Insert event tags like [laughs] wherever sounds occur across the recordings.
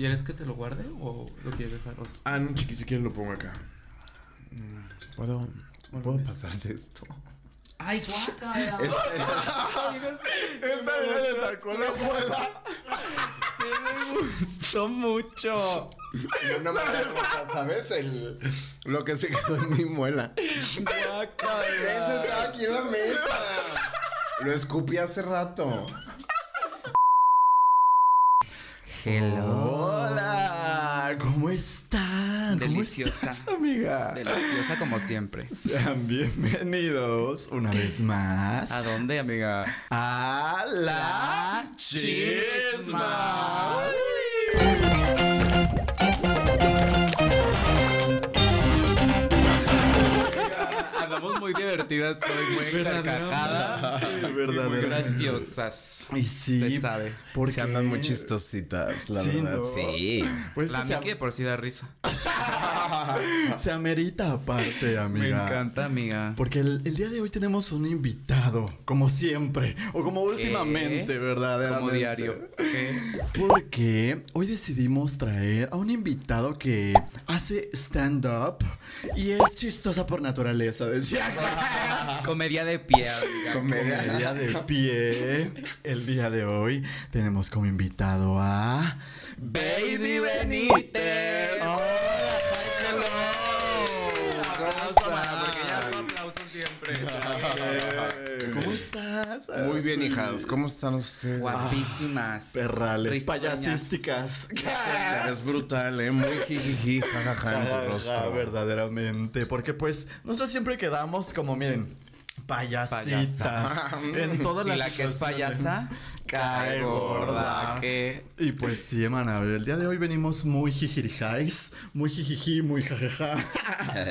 ¿Quieres que te lo guarde o lo quieres dejar? Ah, no, chiqui, si quieres lo pongo acá. Mm, ¿Puedo, ¿puedo pasarte esto? ¡Ay, guácala! [laughs] Esta vez le sacó la muela. Se me gustó mucho. No me roja, ¿sabes? El, lo que se quedó en mi muela. Eso estaba aquí en la mesa. Lo escupí hace rato. Hola, ¿cómo están? Deliciosa. ¿Cómo estás, amiga? Deliciosa como siempre. Sean bienvenidos una vez más ¿A dónde, amiga? a la chisma. Andamos muy divertidas muy carcajada. Verdaderamente. Muy graciosas. Y sí, Se sabe. porque Se andan muy chistositas, la Sí, verdad. ¿no? Sí. Pues La se, que por sí da risa. [laughs] se amerita aparte, Me amiga. encanta, amiga. Porque el, el día de hoy tenemos un invitado, como siempre, o como últimamente, ¿verdad? Como diario. ¿Qué? Porque hoy decidimos traer a un invitado que hace stand-up y es chistosa por naturaleza, decía. [laughs] Comedia de pie, amiga. Comedia. Comedia de pie. El día de hoy tenemos como invitado a Baby Benítez. Hello. ¿Cómo Cámara, Porque ya estás? hago aplausos siempre. ¿Cómo estás? Muy bien, hijas. ¿Cómo están ustedes? Guapísimas. Perrales, Risueñas. payasísticas. [laughs] Eres brutal, ¿eh? Muy jijiji, jajaja en tu Ajá, rostro. verdaderamente. Porque pues nosotros siempre quedamos como, miren, payasitas. Payasa. En todas [laughs] Y las la que es payasa cae gorda. Que Y pues sí, hermana, el día de hoy venimos muy jijirijais, muy jijiji, muy jajaja.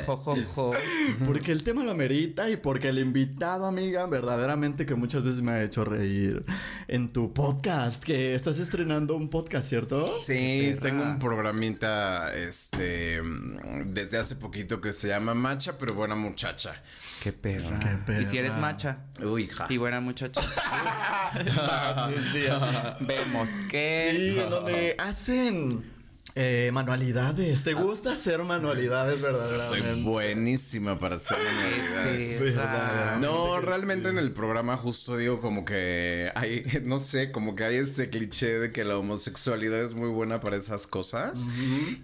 [laughs] jo, jo, jo. [laughs] Porque el tema lo amerita y porque el invitado, amiga, verdaderamente que muchas veces me ha hecho reír en tu podcast, que estás estrenando un podcast, ¿cierto? Sí, perra. tengo un programita, este, desde hace poquito que se llama Macha, pero buena muchacha. Qué perra. Qué perra. Y si eres macha Uy, hija. y buena muchacha, [laughs] Sí, sí. [laughs] vemos que. Y en donde hacen eh, manualidades. ¿Te gusta hacer manualidades Soy verdaderamente? buenísima para hacer manualidades. perra. No, realmente en el programa justo digo como que hay, [laughs] no sé, como que hay este cliché de que la homosexualidad es muy buena para esas cosas.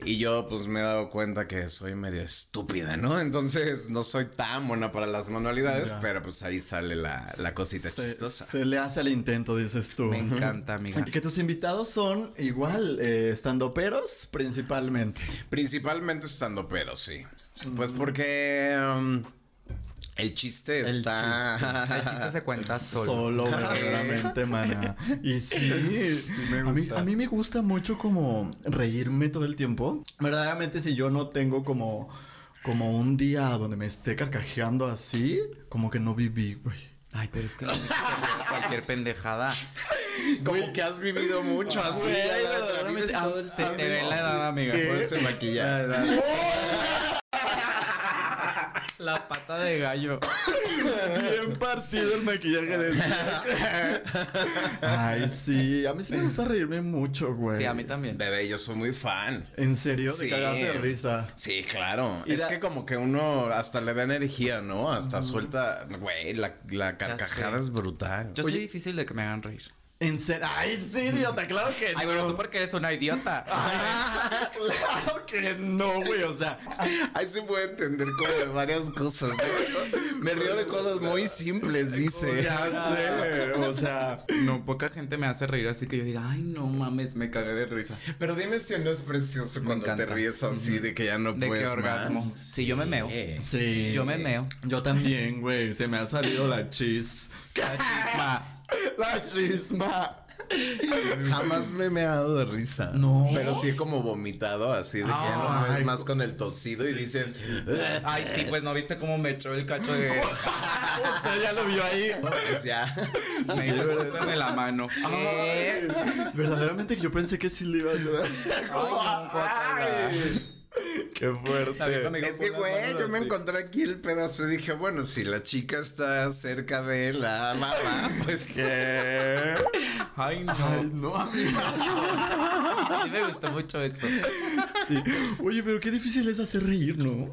Y yo pues me he dado cuenta que soy medio estúpida, ¿no? Entonces no soy tan buena para las manualidades, Ya. pero pues ahí sale la, la cosita Se, chistosa. se le hace al intento, dices tú. Me encanta, amiga. Que tus invitados son igual, eh, principalmente. Principalmente estando pero, sí. Pues porque um, el chiste El está... [laughs] El chiste se cuenta [laughs] solo. Solo, [laughs] verdaderamente, mana. Y sí, me a, mí, gusta. a mí me gusta mucho como reírme todo el tiempo. Verdaderamente, si yo no tengo como, como un día donde me esté carcajeando así, como que no viví, güey. Ay, pero es que ríe de cualquier pendejada. Como que has vivido mucho así. Güey, la- la verdaderamente, vives todo el Se te ve la edad, amiga. Ese maquillaje. La pata de gallo. Bien partido el maquillaje de Ay, sí. A mí sí me gusta reírme mucho, güey. Sí, a mí también. Bebé, yo soy muy fan. ¿En serio? Sí. De risa. Sí, claro. Y es da- que como que uno hasta le da energía, ¿no? Hasta suelta, güey, la, la carcajada es brutal. Yo Oye. soy difícil de que me hagan reír. ¿En serio? Ay, sí, idiota, claro que no. Ay, bueno, tú porque eres una idiota. Ah, [laughs] claro que no, güey. O sea, Ahí se puede entender como de varias cosas. ¿no? Me río de cosas muy simples, dice. ya sé. O sea, No, poca gente me hace reír así que yo diga, ay, no mames, me cagué de risa. Pero dime si no es precioso Me cuando te ríes así de que ya no De puedes qué orgasmo. más. Sí, yo me meo. sí. Yo me meo. Yo también, güey. Se me ha salido la chis. La chisma. [laughs] La chisma. [laughs] Jamás me he meado de risa. No. Pero sí he como vomitado así de que ya no Ay, puedes más con el tosido y dices. Ay, sí, pues no viste cómo me echó el cacho de. [laughs] Usted ya lo vio ahí. Pues ya. Me "Escúpeme la mano. Verdaderamente yo pensé que sí le iba a ayudar. no, guácala. Qué fuerte. Es que, "Pon las güey, yo me así". encontré aquí el pedazo y dije, bueno, si la chica está cerca de la mamá, pues. [laughs] ¿Qué? Ay, no. Ay, no, amiga. [laughs] sí me gustó mucho. Sí. Oye, pero qué difícil es hacer reír, ¿no?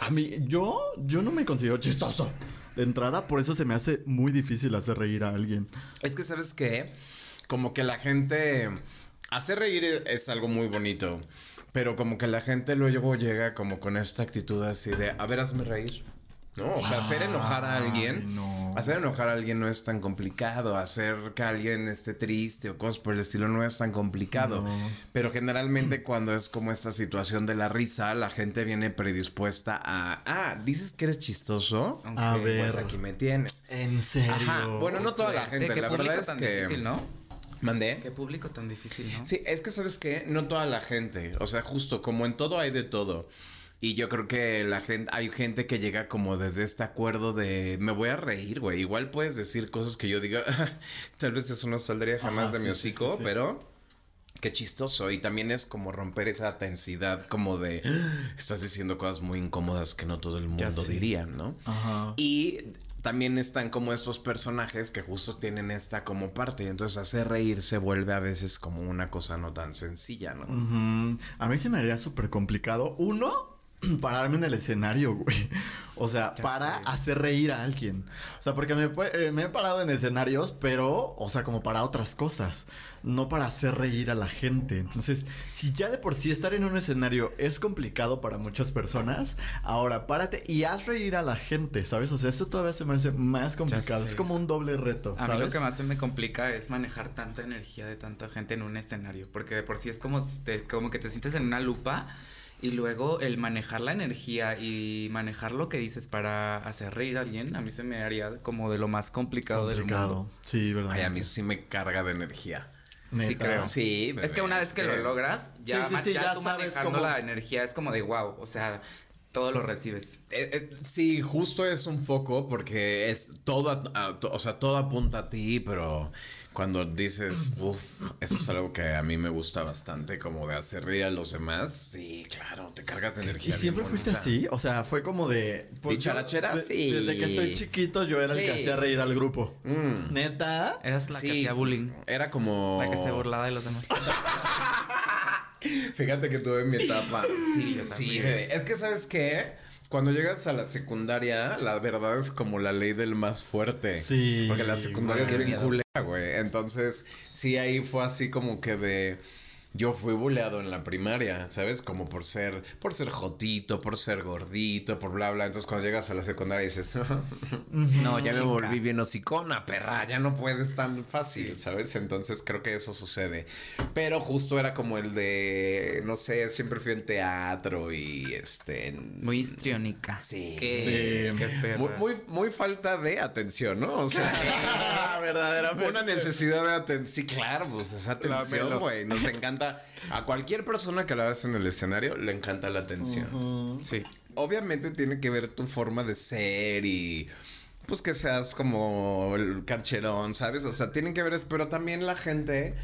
A mí, yo, yo no me considero chistoso. De entrada, por eso se me hace muy difícil hacer reír a alguien. Es que, ¿sabes qué? Como que la gente... Hacer reír es algo muy bonito. Pero como que la gente luego llega como con esta actitud así de, a ver, hazme reír. No, o sea, hacer enojar a alguien. Ay, no. Hacer enojar a alguien no es tan complicado. Hacer que alguien esté triste o cosas por el estilo no es tan complicado. No. Pero generalmente cuando es como esta situación de la risa, la gente viene predispuesta a, ah, dices que eres chistoso. A Ok, ver. Pues aquí me tienes. En serio. Ajá. Bueno, no toda la gente. La verdad es tan que. difícil, ¿no? Mandé. Qué público tan difícil, ¿no? Sí, es que sabes qué, no toda la gente, o sea, justo como en todo hay de todo. Y yo creo que la gente, hay gente que llega como desde este acuerdo de me voy a reír, güey. Igual puedes decir cosas que yo diga, [laughs] tal vez eso no saldría jamás Ajá, de mi sí, sí, hocico, sí, sí. pero qué chistoso. Y también es como romper esa tensidad, como de [gasps] estás diciendo cosas muy incómodas que no todo el mundo diría, ¿no? Ajá. Y también están como estos personajes que justo tienen esta como parte. Entonces hacer reír se vuelve a veces como una cosa no tan sencilla, ¿no? A mí se me haría súper complicado. Uno, [clears throat] pararme en el escenario, güey. [laughs] O sea, Ya para sé. hacer reír a alguien. O sea, porque me, eh, me he parado en escenarios, pero, o sea, como para otras cosas. No para hacer reír a la gente. Entonces, si ya de por sí estar en un escenario es complicado para muchas personas, ahora párate y haz reír a la gente, ¿sabes? O sea, eso todavía se me hace más complicado. Es como un doble reto, A mí lo que más se me complica es manejar tanta energía de tanta gente en un escenario, porque de por sí es como, como que te sientes en una lupa y luego el manejar la energía y manejar lo que dices para hacer reír a alguien, a mí se me haría como de lo más complicado, del complicado. mundo. Sí, ¿verdad? Ay, a mí sí me carga de energía. Sí, Neta. creo. Sí, bebé, Es que una vez que lo logras, ya, Sí, sí, sí, ya ya tú sabes manejando cómo- la energía es como de wow, o sea, todo lo recibes. Eh, eh, sí, justo es un foco porque es todo, a- a- to- o sea, todo apunta a ti, pero cuando dices, uff, eso es algo que a mí me gusta bastante, como de hacer reír a los demás, sí, claro, te cargas de ¿Y energía. siempre bien fuiste bonita. así? O sea, fue como de... pues, Dicharachera, de- sí. Desde que estoy chiquito yo era el que Sí. hacía reír al grupo. Mm. ¿Neta? Eras la Sí, que hacía bullying, Era como. la que se burlaba de los demás. [laughs] Fíjate que tuve mi etapa. Sí, yo Sí, también. bebé. Es que, ¿sabes qué? Cuando llegas a la secundaria, la verdad es como la ley del más fuerte. Sí, Porque la secundaria es bien culera, güey. Entonces, sí, ahí fue así como que de. Yo fui buleado en la primaria, ¿sabes? Como por ser, por ser jotito, por ser gordito, por bla, bla. Entonces, cuando llegas a la secundaria dices, no, ya me volví bien hocicona, perra, ya no puedes tan fácil, ¿sabes? Entonces, creo que eso sucede. Pero justo era como el de, no sé, siempre fui en teatro y este... en- Muy histriónica. Sí. Qué, Sí. qué perra. muy, muy, muy falta de atención, ¿no? O sea, verdaderamente. [laughs] [laughs] una necesidad de atención. Sí, claro, pues esa atención, güey. Nos encanta. A cualquier persona que la ves en el escenario le encanta la atención. Sí. Obviamente tiene que ver tu forma de ser y. Pues que seas como el cancherón, ¿sabes? O sea, tienen que ver, pero también la gente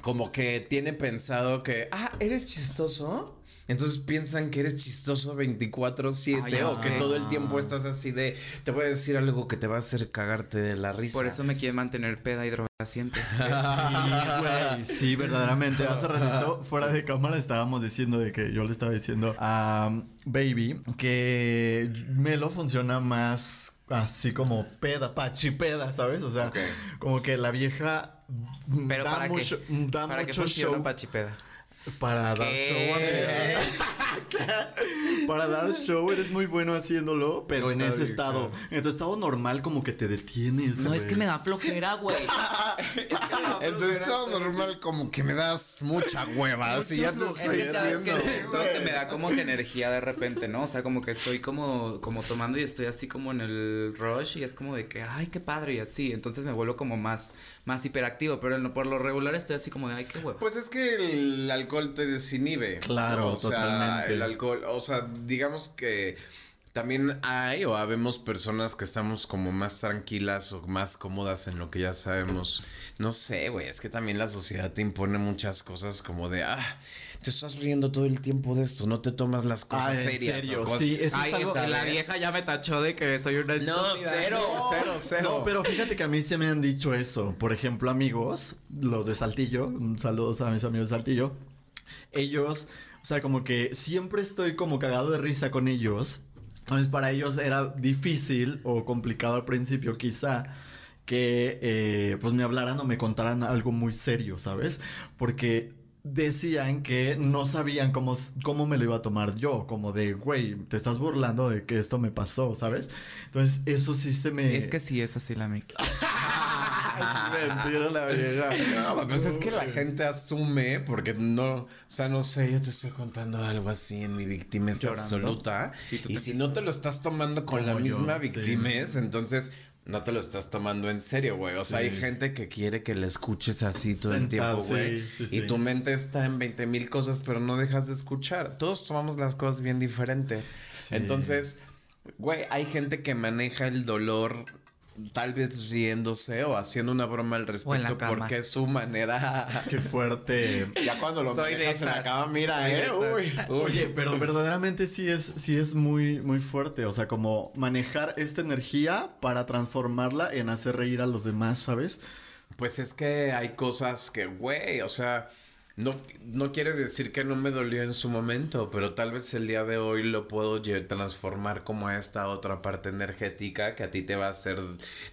como que tiene pensado que, ah, eres chistoso. Entonces piensan que eres chistoso 24/7 Ay, ya o que todo el tiempo estás así de, te voy a decir algo que te va a hacer cagarte de la risa. Por eso me quiere mantener peda y droga siempre. [laughs] Sí, güey. Sí, verdaderamente. Hace ratito, fuera de cámara, estábamos diciendo de que yo le estaba diciendo a Baby que Melo funciona más así como peda, pachipeda, ¿sabes? O sea, como que la vieja Pero da para mucho, qué? da ¿Para mucho funciona show Pachipeda? Para dar ¿Qué? show, amiga. Para dar show eres muy bueno haciéndolo, pero en ese estado, en tu estado normal como que te detienes. No, es que me da flojera, güey. [laughs] Es que En tu estado normal como que me das mucha hueva. Así ya te Es estoy que que que me da como que energía de repente, ¿no? O sea, como que estoy como, como tomando y estoy así como en el rush y es como de que, ay, qué padre y así. Entonces me vuelvo como más, más hiperactivo, pero en lo- por lo regular estoy así como de, ay, qué huevo. Pues es que el alcohol te desinhibe. Claro, ¿no? O sea, totalmente. el alcohol, o sea, digamos que también hay o habemos personas que estamos como más tranquilas o más cómodas en lo que ya sabemos. No sé, güey, es que también la sociedad te impone muchas cosas como de, ah, te estás riendo todo el tiempo de esto, no te tomas las cosas Ah, ¿en serias. serio? o cosas- Sí, eso es algo- esa- la vieja ya me tachó de que soy una No, cero, cero, cero. No, pero fíjate que a mí se me han dicho eso. Por ejemplo, amigos, los de Saltillo, saludos a mis amigos de Saltillo. Ellos, o sea, como que siempre estoy como cagado de risa con ellos. Entonces, para ellos era difícil o complicado al principio, quizá, que eh, pues me hablaran o me contaran algo muy serio, ¿sabes? Porque decían que no sabían cómo, cómo me lo iba a tomar yo, como de, güey, te estás burlando de que esto me pasó, ¿sabes? Entonces, eso sí se me... Es que sí es así la Miki. [laughs] Mentira la vieja. No, pues es que la gente asume, porque no, o sea, no sé, yo te estoy contando algo así en mi victimez Llorando. absoluta. Y si no te lo estás tomando con la Como yo, misma sí. victimez, entonces no te lo estás tomando en serio, güey. O sea, hay gente que quiere que le escuches así todo el tiempo, güey. sí, sí, y tu mente está en 20 mil cosas, pero no dejas de escuchar. Todos tomamos las cosas bien diferentes. Entonces, güey, hay gente que maneja el dolor tal vez riéndose o haciendo una broma al respecto porque es su manera. [laughs] Qué fuerte. Ya cuando lo Soy de manejas en la cama, mira, Soy de eh. esas. Uy, uy. Oye, pero [laughs] verdaderamente sí es, sí es muy, muy fuerte. O sea, como manejar esta energía para transformarla en hacer reír a los demás, ¿sabes? Pues es que hay cosas que, güey, o sea, no, no quiere decir que no me dolió en su momento, pero tal vez el día de hoy lo puedo transformar como a esta otra parte energética que a ti te va a hacer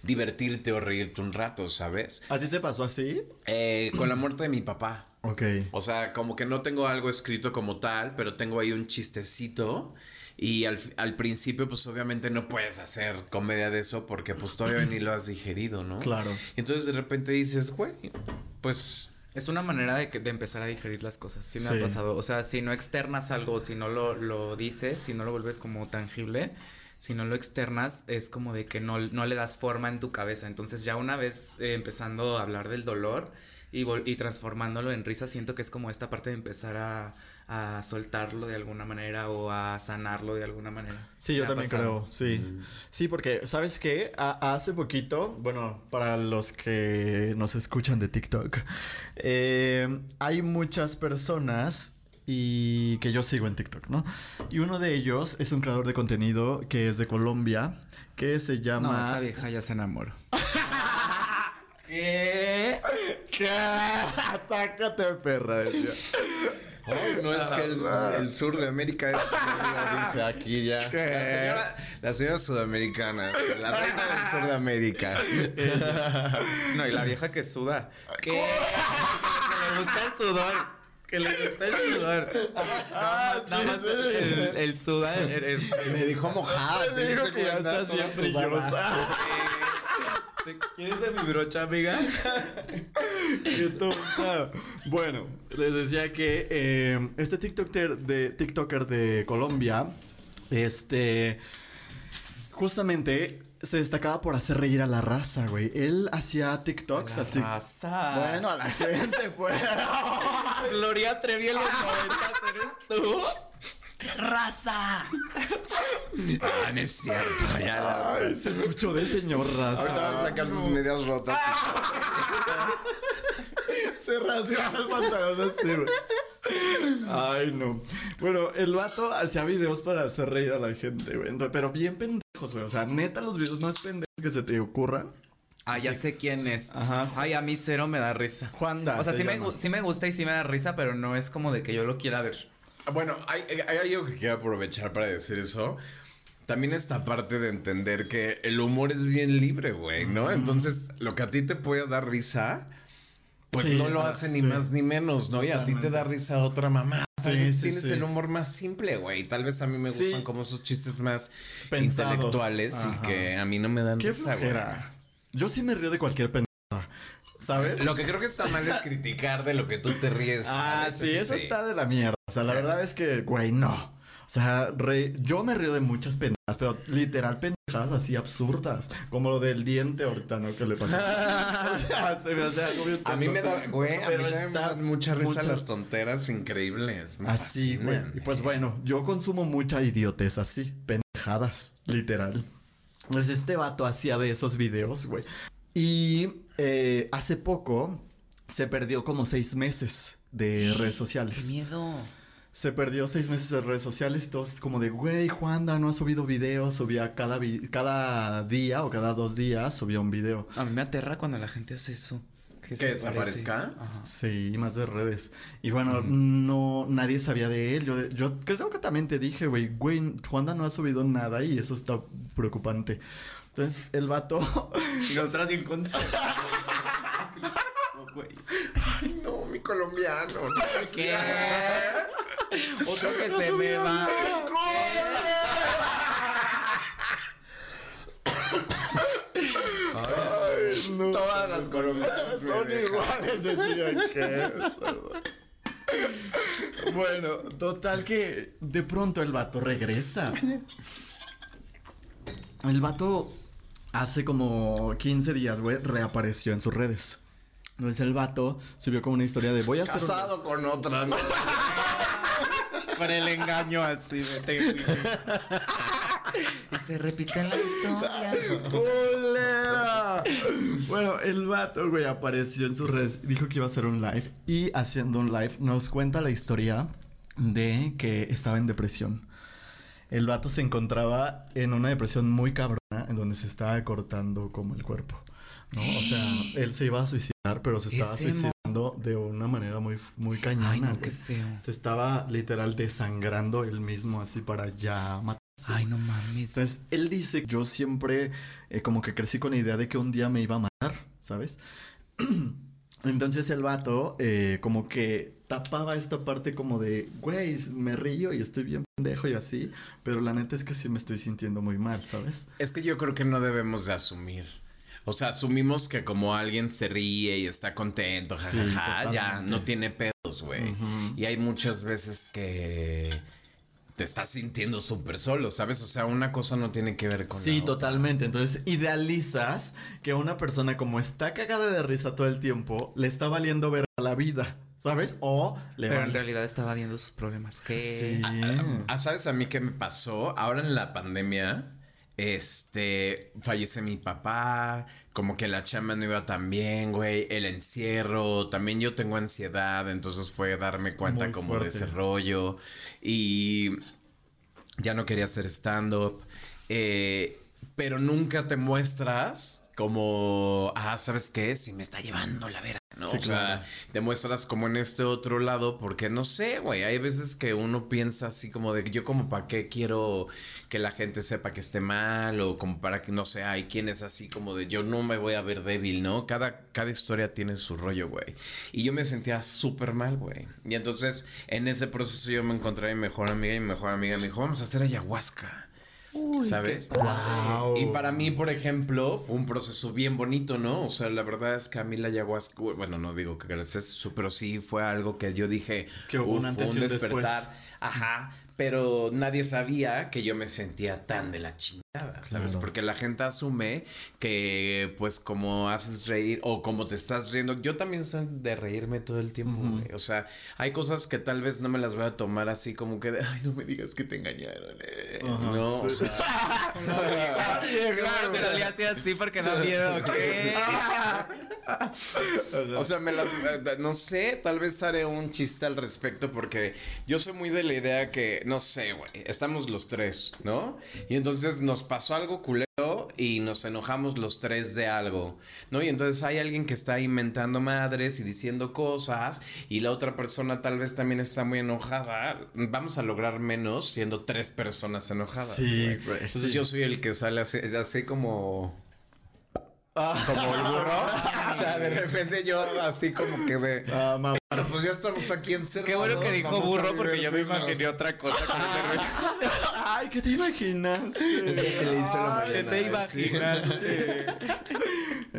divertirte o reírte un rato, ¿sabes? ¿A ti te pasó así? Eh, con la muerte de mi papá. Ok. O sea, como que no tengo algo escrito como tal, pero tengo ahí un chistecito. Y al, al principio, pues obviamente no puedes hacer comedia de eso porque pues todavía ni lo has digerido, ¿no? Claro. Entonces de repente dices, güey, pues... Es una manera de, que- de empezar a digerir las cosas. Sí me Sí. ha pasado. O sea, si no externas algo, si no lo, lo dices, si no lo vuelves como tangible, si no lo externas, es como de que no, no le das forma en tu cabeza. Entonces ya una vez eh, empezando a hablar del dolor y, y transformándolo en risa, siento que es como esta parte de empezar a, a soltarlo de alguna manera o a sanarlo de alguna manera. Sí, yo también pasado. creo, sí. Sí, porque, ¿sabes qué? A- hace poquito, bueno, para los que nos escuchan de TikTok, eh, hay muchas personas y que yo sigo en TikTok, ¿no? Y uno de ellos es un creador de contenido que es de Colombia, que se llama... No, esta vieja ya se enamoró. [laughs] ¿Qué? [laughs] ¿Qué? Atácate, perra. No es que el, el sur de América es dice aquí ya. [laughs] La señora, la señora sudamericana, la reina del sur de América. [laughs] No, y la vieja que suda. ¿Qué? que le gusta el sudor. Que le gusta el sudor. Ah, Nada más el, el sudar. eres- Me dijo mojada. Me dijo que ya estás bien brillosa. [laughs] ¿Te ¿Quieres de mi brocha, amiga? [laughs] Bueno, les decía que eh, este TikToker de, TikToker de Colombia, este, justamente se destacaba por hacer reír a la raza, güey. Él hacía TikToks La así. raza. Bueno, a la gente, pues. [laughs] Gloria Trevi en los noventas, ¿eres tú? ¡Raza! Ah, no es cierto. Ya la- Ay, se escuchó de señor raza. Ahorita vas a sacar sus medias rotas. [laughs] Se rasgaba el pantalón así, güey. Ay, no. Bueno, el vato hacía videos para hacer reír a la gente, güey. Entonces, Pero bien pendejos, güey. O sea, neta, los videos más pendejos que se te ocurran. Ah, ya sé quién es. Ajá. Ay, a mí cero me da risa. Juanda. O sea, se sí me, llama. gu- sí me gusta y sí me da risa, pero no es como de que yo lo quiera ver. Bueno, hay, hay algo que quiero aprovechar para decir eso. También esta parte de entender que el humor es bien libre, güey, ¿no? Entonces, lo que a ti te puede dar risa, pues Sí, no lo hace ni sí. más ni menos, ¿no? Y a ti te da risa otra mamá. Tal vez sí, tienes el humor más simple, güey. Tal vez a mí me gustan como esos chistes más Pensados. intelectuales Ajá. y que a mí no me dan Qué risa, güey. Yo sí me río de cualquier pendejo. ¿Sabes? Lo que creo que está mal es criticar de lo que tú te ríes. Ah, A sí, eso está de la mierda. O sea, la verdad es que, güey, no. O sea, re- yo me río de muchas pendejadas, pero literal pendejadas así absurdas. Como lo del diente ahorita, ¿no? Que le pasó. [laughs] o sea, se me hace algo bien A mí me da, güey, a mí Pero me está dan mucha risa mucho- las tonteras increíbles. Me Así, güey. Y pues bueno, yo consumo mucha idiotez así, pendejadas, literal. Pues este vato hacía de esos videos, güey. Y eh, hace poco se perdió como seis meses de redes Qué sociales. miedo. Se perdió seis meses de redes sociales todos como de, güey, Juanda no ha subido videos, subía cada, vi- cada día o cada dos días subía un video. A mí me aterra cuando la gente hace eso. ¿Que se desaparezca? Ajá. Sí, más de redes. Y bueno, no, nadie sabía de él. Yo, yo creo que también te dije, güey, güey, Juanda no ha subido nada y eso está preocupante. Entonces, el vato, Y nosotras bien con... [laughs] Ay, no, mi colombiano. no ¿Qué? Otro que se me va. Todas las colombianas son iguales, decían que. [laughs] bueno, total que de pronto el vato regresa. El vato hace como 15 días, güey, reapareció en sus redes. Entonces el vato subió como una historia de voy a hacer un- Casado con otra, ¿no? [laughs] Con el engaño así de te- [laughs] Y se repite la historia. ¡Culera! Bueno, el vato, güey, apareció en sus redes, dijo que iba a hacer un live y haciendo un live nos cuenta la historia de que estaba en depresión. El vato se encontraba en una depresión muy cabrona en donde se estaba cortando como el cuerpo, ¿no? O sea, [gasps] él se iba a suicidar, pero se estaba suicidando de una manera muy, muy cañona. Ay, no, güey. qué feo. Se estaba literal desangrando él mismo así para ya matarse. Ay, no mames. Entonces, él dice, yo siempre eh, como que crecí con la idea de que un día me iba a matar, ¿sabes? [clears throat] Entonces el vato eh, como que tapaba esta parte como de, güey, me río y estoy bien pendejo y así, pero la neta es que sí me estoy sintiendo muy mal, ¿sabes? Es que yo creo que no debemos de asumir. O sea, asumimos que como alguien se ríe y está contento, Sí, jajaja, ya totalmente. no tiene pedos, güey. Y hay muchas veces que te estás sintiendo súper solo, ¿sabes? O sea, una cosa no tiene que ver con la Sí, otra. totalmente. Entonces idealizas que una persona como está cagada de risa todo el tiempo, le está valiendo ver a la vida, ¿sabes? O le Pero en realidad estaba viendo sus problemas. ¿Qué? Sí. Ah, ¿sabes a mí qué me pasó? Ahora en la pandemia, este, fallece mi papá, como que la chamba no iba tan bien, güey, el encierro, también yo tengo ansiedad, entonces fue darme cuenta Muy como de fuerte. ese rollo y ya no quería hacer stand-up, eh, pero nunca te muestras como, ah, ¿sabes qué? Si me está llevando la vera. ¿No? Sí, o sea, claro. te muestras como en este otro lado porque no sé, güey, hay veces que uno piensa así como de yo como para qué quiero que la gente sepa que esté mal o como para que no sé, hay quien es así como de yo no me voy a ver débil, ¿no? Cada, cada historia tiene su rollo, güey. Y yo me sentía súper mal, güey. Y entonces en ese proceso yo me encontré a mi mejor amiga y mi mejor amiga me dijo, vamos a hacer ayahuasca. Uy, ¿Sabes? Wow. Y para mí, por ejemplo, fue un proceso bien bonito, ¿no? O sea, la verdad es que a mí la ayahuasca, bueno, no digo que gracias pero sí fue algo que yo dije, Que hubo un "Uf, antes un después". Ajá, pero nadie sabía que yo me sentía tan de la chingada, ¿sabes? Claro. Porque la gente asume que, pues, como haces reír o como te estás riendo, yo también soy de reírme todo el tiempo, güey. O sea, hay cosas que tal vez no me las voy a tomar así como que, de, ay, no me digas que te engañaron. eh". Ajá, no, o sea, [laughs] [laughs] Claro, le hacía así porque miedo. [laughs] ¿Qué? O sea, me las, eh, no sé, tal vez haré un chiste al respecto porque yo soy muy de la idea que, no sé, güey, estamos los tres, ¿no? Y entonces nos pasó algo culero y nos enojamos los tres de algo, ¿no? Y entonces hay alguien que está inventando madres y diciendo cosas y la otra persona tal vez también está muy enojada. Vamos a lograr menos siendo tres personas enojadas. Sí, güey. Entonces sí. yo soy el que sale así, así como como el burro. o sea, de repente yo así como que de. ah, mamá. Bueno, pues ya estamos aquí encerrados. Qué bueno que dijo burro porque yo me divertirnos". imaginé otra cosa. con ese. [laughs] Ay, ¿qué te imaginaste? Es que se le hizo la Ay, ¿Qué te. Sí. imaginaste?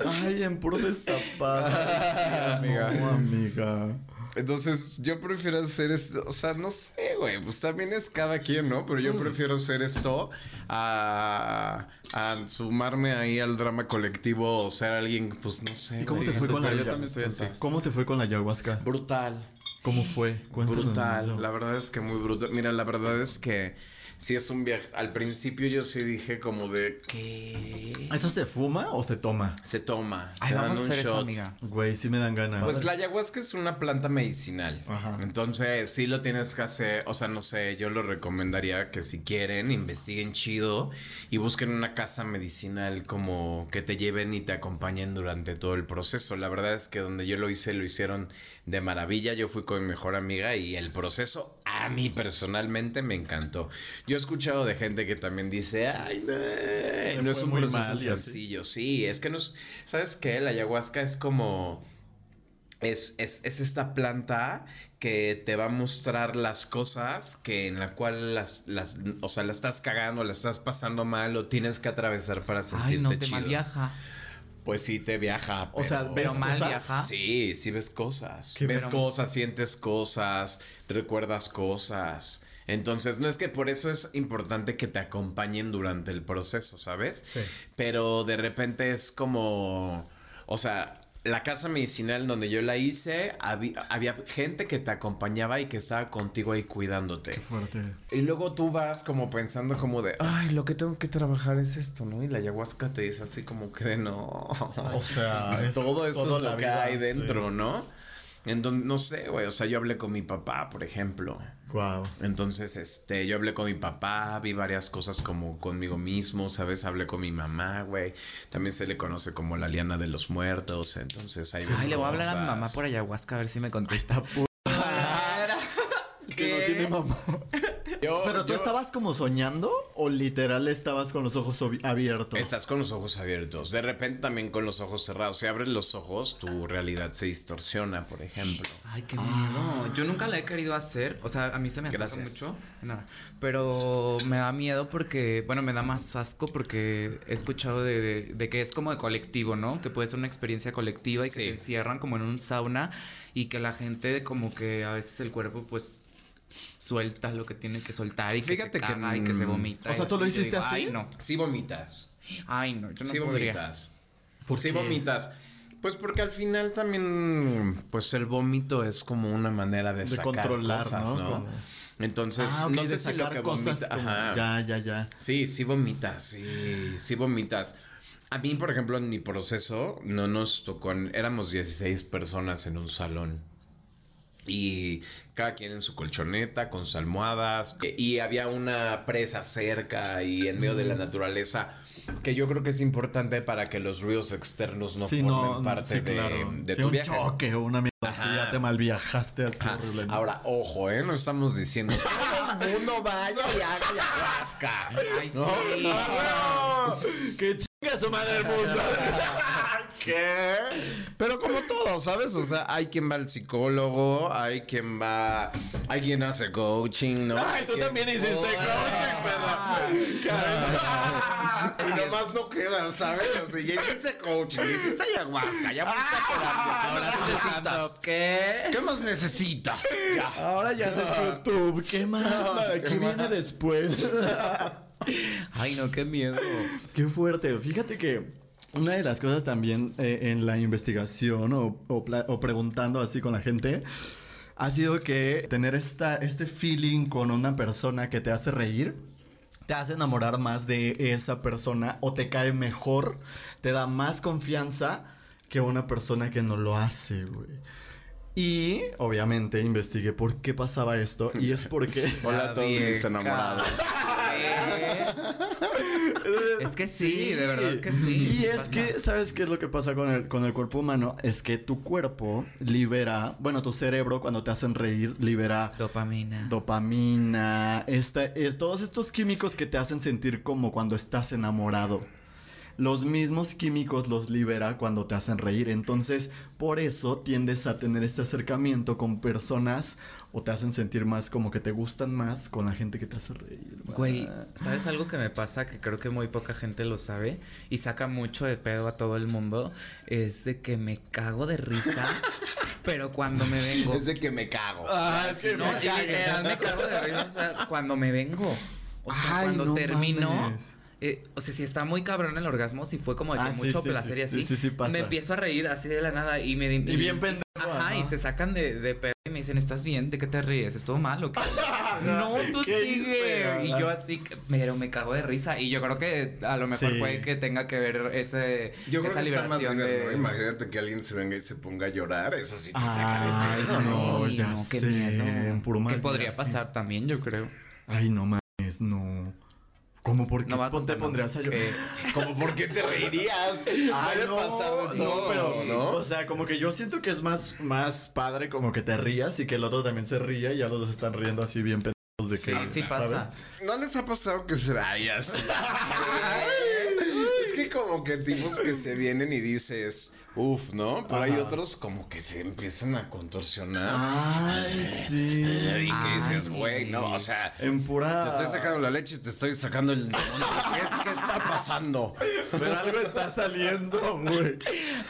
[laughs] Ay, en puro destapado. [laughs] Amiga. No, amiga. Entonces, yo prefiero hacer esto, o sea, no sé, güey, pues también es cada quien, ¿no? Pero Mm. yo prefiero hacer esto a, a sumarme ahí al drama colectivo o ser alguien, pues no sé. ¿Y cómo te fue con la yo ayahuasca? también estoy así. ¿Cómo te fue con la ayahuasca? Brutal. ¿Cómo fue? Cuéntanos Brutal, eso. la verdad es que muy brutal. Mira, la verdad es que sí es un viaje. Al principio yo sí dije como de ¿qué? ¿Eso se fuma o se toma? Se toma. Ay, vamos a hacer eso, amiga. Güey, sí me dan ganas. Pues la ayahuasca es una planta medicinal. Ajá. Entonces, sí lo tienes que hacer. O sea, no sé, yo lo recomendaría que si quieren, investiguen chido y busquen una casa medicinal como que te lleven y te acompañen durante todo el proceso. La verdad es que donde yo lo hice, lo hicieron de maravilla. Yo fui con mi mejor amiga y el proceso a mí personalmente me encantó. Yo he escuchado de gente que también dice, ay, no, no es un proceso sencillo. Sí, es que no es, ¿sabes qué? La ayahuasca es como... Es, es, es esta planta que te va a mostrar las cosas que en la cual las, las, o sea, la estás cagando, la estás pasando mal o tienes que atravesar para sentirte Ay, no te chido. viaja. Pues sí te viaja. O sea, pero- ¿ves pero mal cosas? viaja. Sí, sí ves cosas. ¿Qué ves ves? cosas, sientes cosas, recuerdas cosas. Entonces, no es que por eso es importante que te acompañen durante el proceso, ¿sabes? Sí. Pero de repente es como, o sea, la casa medicinal donde yo la hice, había, había gente que te acompañaba y que estaba contigo ahí cuidándote. Fuerte. Y luego tú vas como pensando como de, ay, lo que tengo que trabajar es esto, ¿no? Y la ayahuasca te dice así como que de no. O sea, [laughs] es todo esto toda es lo que vida, hay sí. dentro, ¿no? Entonces, no sé, güey, o sea, yo hablé con mi papá, por ejemplo. Wow. Entonces, este, yo hablé con mi papá, vi varias cosas como conmigo mismo, ¿sabes? Hablé con mi mamá, güey. También se le conoce como la liana de los muertos, entonces ahí ves Ay, le voy a hablar a mi mamá por ayahuasca a ver si me contesta. [laughs] [laughs] Está pu- que no tiene mamá. Yo- Pero tú yo- estabas como soñando o literal estabas con los ojos abiertos. Estás con los ojos abiertos. De repente también con los ojos cerrados. Si abres los ojos, tu realidad se distorsiona, por ejemplo. Ay, qué miedo. Yo nunca la he querido hacer. O sea, a mí se me Gracias. mucho. Nada. Pero me da miedo porque, bueno, me da más asco porque he escuchado de, de- de que es como de colectivo, ¿no? Que puede ser una experiencia colectiva y que Sí. te encierran como en un sauna y que la gente como que a veces el cuerpo pues suelta lo que tiene que soltar y que Fíjate se que, caga y que se mm, vomita. o sea, ¿tú lo hiciste digo, así? Ay, no. Sí vomitas. Ay, no, yo no sí podría. vomitas. ¿Por sí qué? vomitas. Pues porque al final también, pues el vómito es como una manera de, De sacar controlar, cosas, ¿no? Entonces, Ah, no de sé si lo sacar que cosas vomita, como- ajá. Ya, ya, ya. Sí, sí vomitas, sí, sí vomitas. A mí, por ejemplo, en mi proceso no nos tocó, en- éramos 16 personas en un salón. Y cada quien en su colchoneta, con sus almohadas. Y había una presa cerca y en medio de la naturaleza. Que yo creo que es importante para que los ruidos externos no sí, formen no, parte sí, de, claro. de Sí, tu un viaje. choque o una mierda así, ya te mal viajaste así. Ahora, ojo, ¿eh? No estamos diciendo que todo el mundo vaya y haga ayahuasca. Ay, sí. ¡Que chinga su madre el mundo! [laughs] ¿Qué? Pero como todo, ¿sabes? O sea, hay quien va al psicólogo, hay quien va. Hay quien hace coaching, ¿no? Ay, tú también hiciste coaching, perra. [laughs] Y nomás no quedan, ¿sabes? O sea, ya hiciste coaching, ya hiciste ayahuasca, ya fuiste a terapia. ¿Qué más necesitas? ¿Qué? ¿Qué más necesitas? Ya. Ahora ya haces YouTube. ¿Qué más? ¿Qué, ¿qué viene más? después? [laughs] [laughs] Ay, no, qué miedo. Qué fuerte. Fíjate que una de las cosas también eh, en la investigación o, o o preguntando así con la gente ha sido que tener esta, este feeling con una persona que te hace reír. Te hace enamorar más de esa persona o te cae mejor, te da más confianza que una persona que no lo hace, güey. Y obviamente investigué por qué pasaba esto y es porque [laughs] Hola a todos mis enamorados. [laughs] Es que sí, de verdad que sí. Y es pasa. que, ¿sabes qué es lo que pasa con el, con el cuerpo humano? Es que tu cuerpo libera, bueno, tu cerebro cuando te hacen reír libera Dopamina. dopamina, esta, es, todos estos químicos que te hacen sentir como cuando estás enamorado. Los mismos químicos los libera cuando te hacen reír. Entonces, por eso tiendes a tener este acercamiento con personas o te hacen sentir más como que te gustan más con la gente que te hace reír. Güey, ¿sabes algo que me pasa que creo que muy poca gente lo sabe y saca mucho de pedo a todo el mundo? Es de que me cago de risa, [laughs] pero cuando me vengo. Es de que me cago. Ah, sí, No, me y me cago de risa o sea, cuando me vengo. O sea, Ay, cuando no termino. mames. Eh, o sea, si está muy cabrón el orgasmo, si fue como de que Ah, mucho sí, placer sí, y así, sí, sí, sí pasa. me empiezo a reír así de la nada y me... Y, bien pendejo, Ajá, y se sacan de, de pedo y me dicen, ¿estás bien? ¿De qué te ríes? ¿Estuvo mal o qué? [laughs] no, tú ¿Qué sigue. hice? Y yo así, pero me cago de risa. Y yo creo que a lo mejor Sí. puede que tenga que ver ese, Yo creo que está más liberación ¿no? de... Imagínate que alguien se venga y se ponga a llorar. Eso sí te saca de Ay, pedo, ¿no? no, ya no, qué sé, miedo. puro Que podría pasar también, yo creo. Ay, no mames, no. ¿Cómo por qué No va te pondrías a llorar? Eh, [laughs] Como, ¿por qué te reirías? Ay, Puede no, pasar de no, todo, pero, ¿no? o sea, como que yo siento que es más, más padre como que te rías y que el otro también se ría y ya los dos están riendo así bien pendejos de sí, que, sí ¿sabes? pasa. ¿No les ha pasado que se rayas? [laughs] como que tipos que se vienen y dices, uff, ¿no? Pero hay otros como que se empiezan a contorsionar. Ay, sí. [laughs] Y que dices, güey, no, o sea, En pura... te estoy sacando la leche y te estoy sacando el demonio. ¿Qué, qué está pasando? Pero algo está saliendo, güey.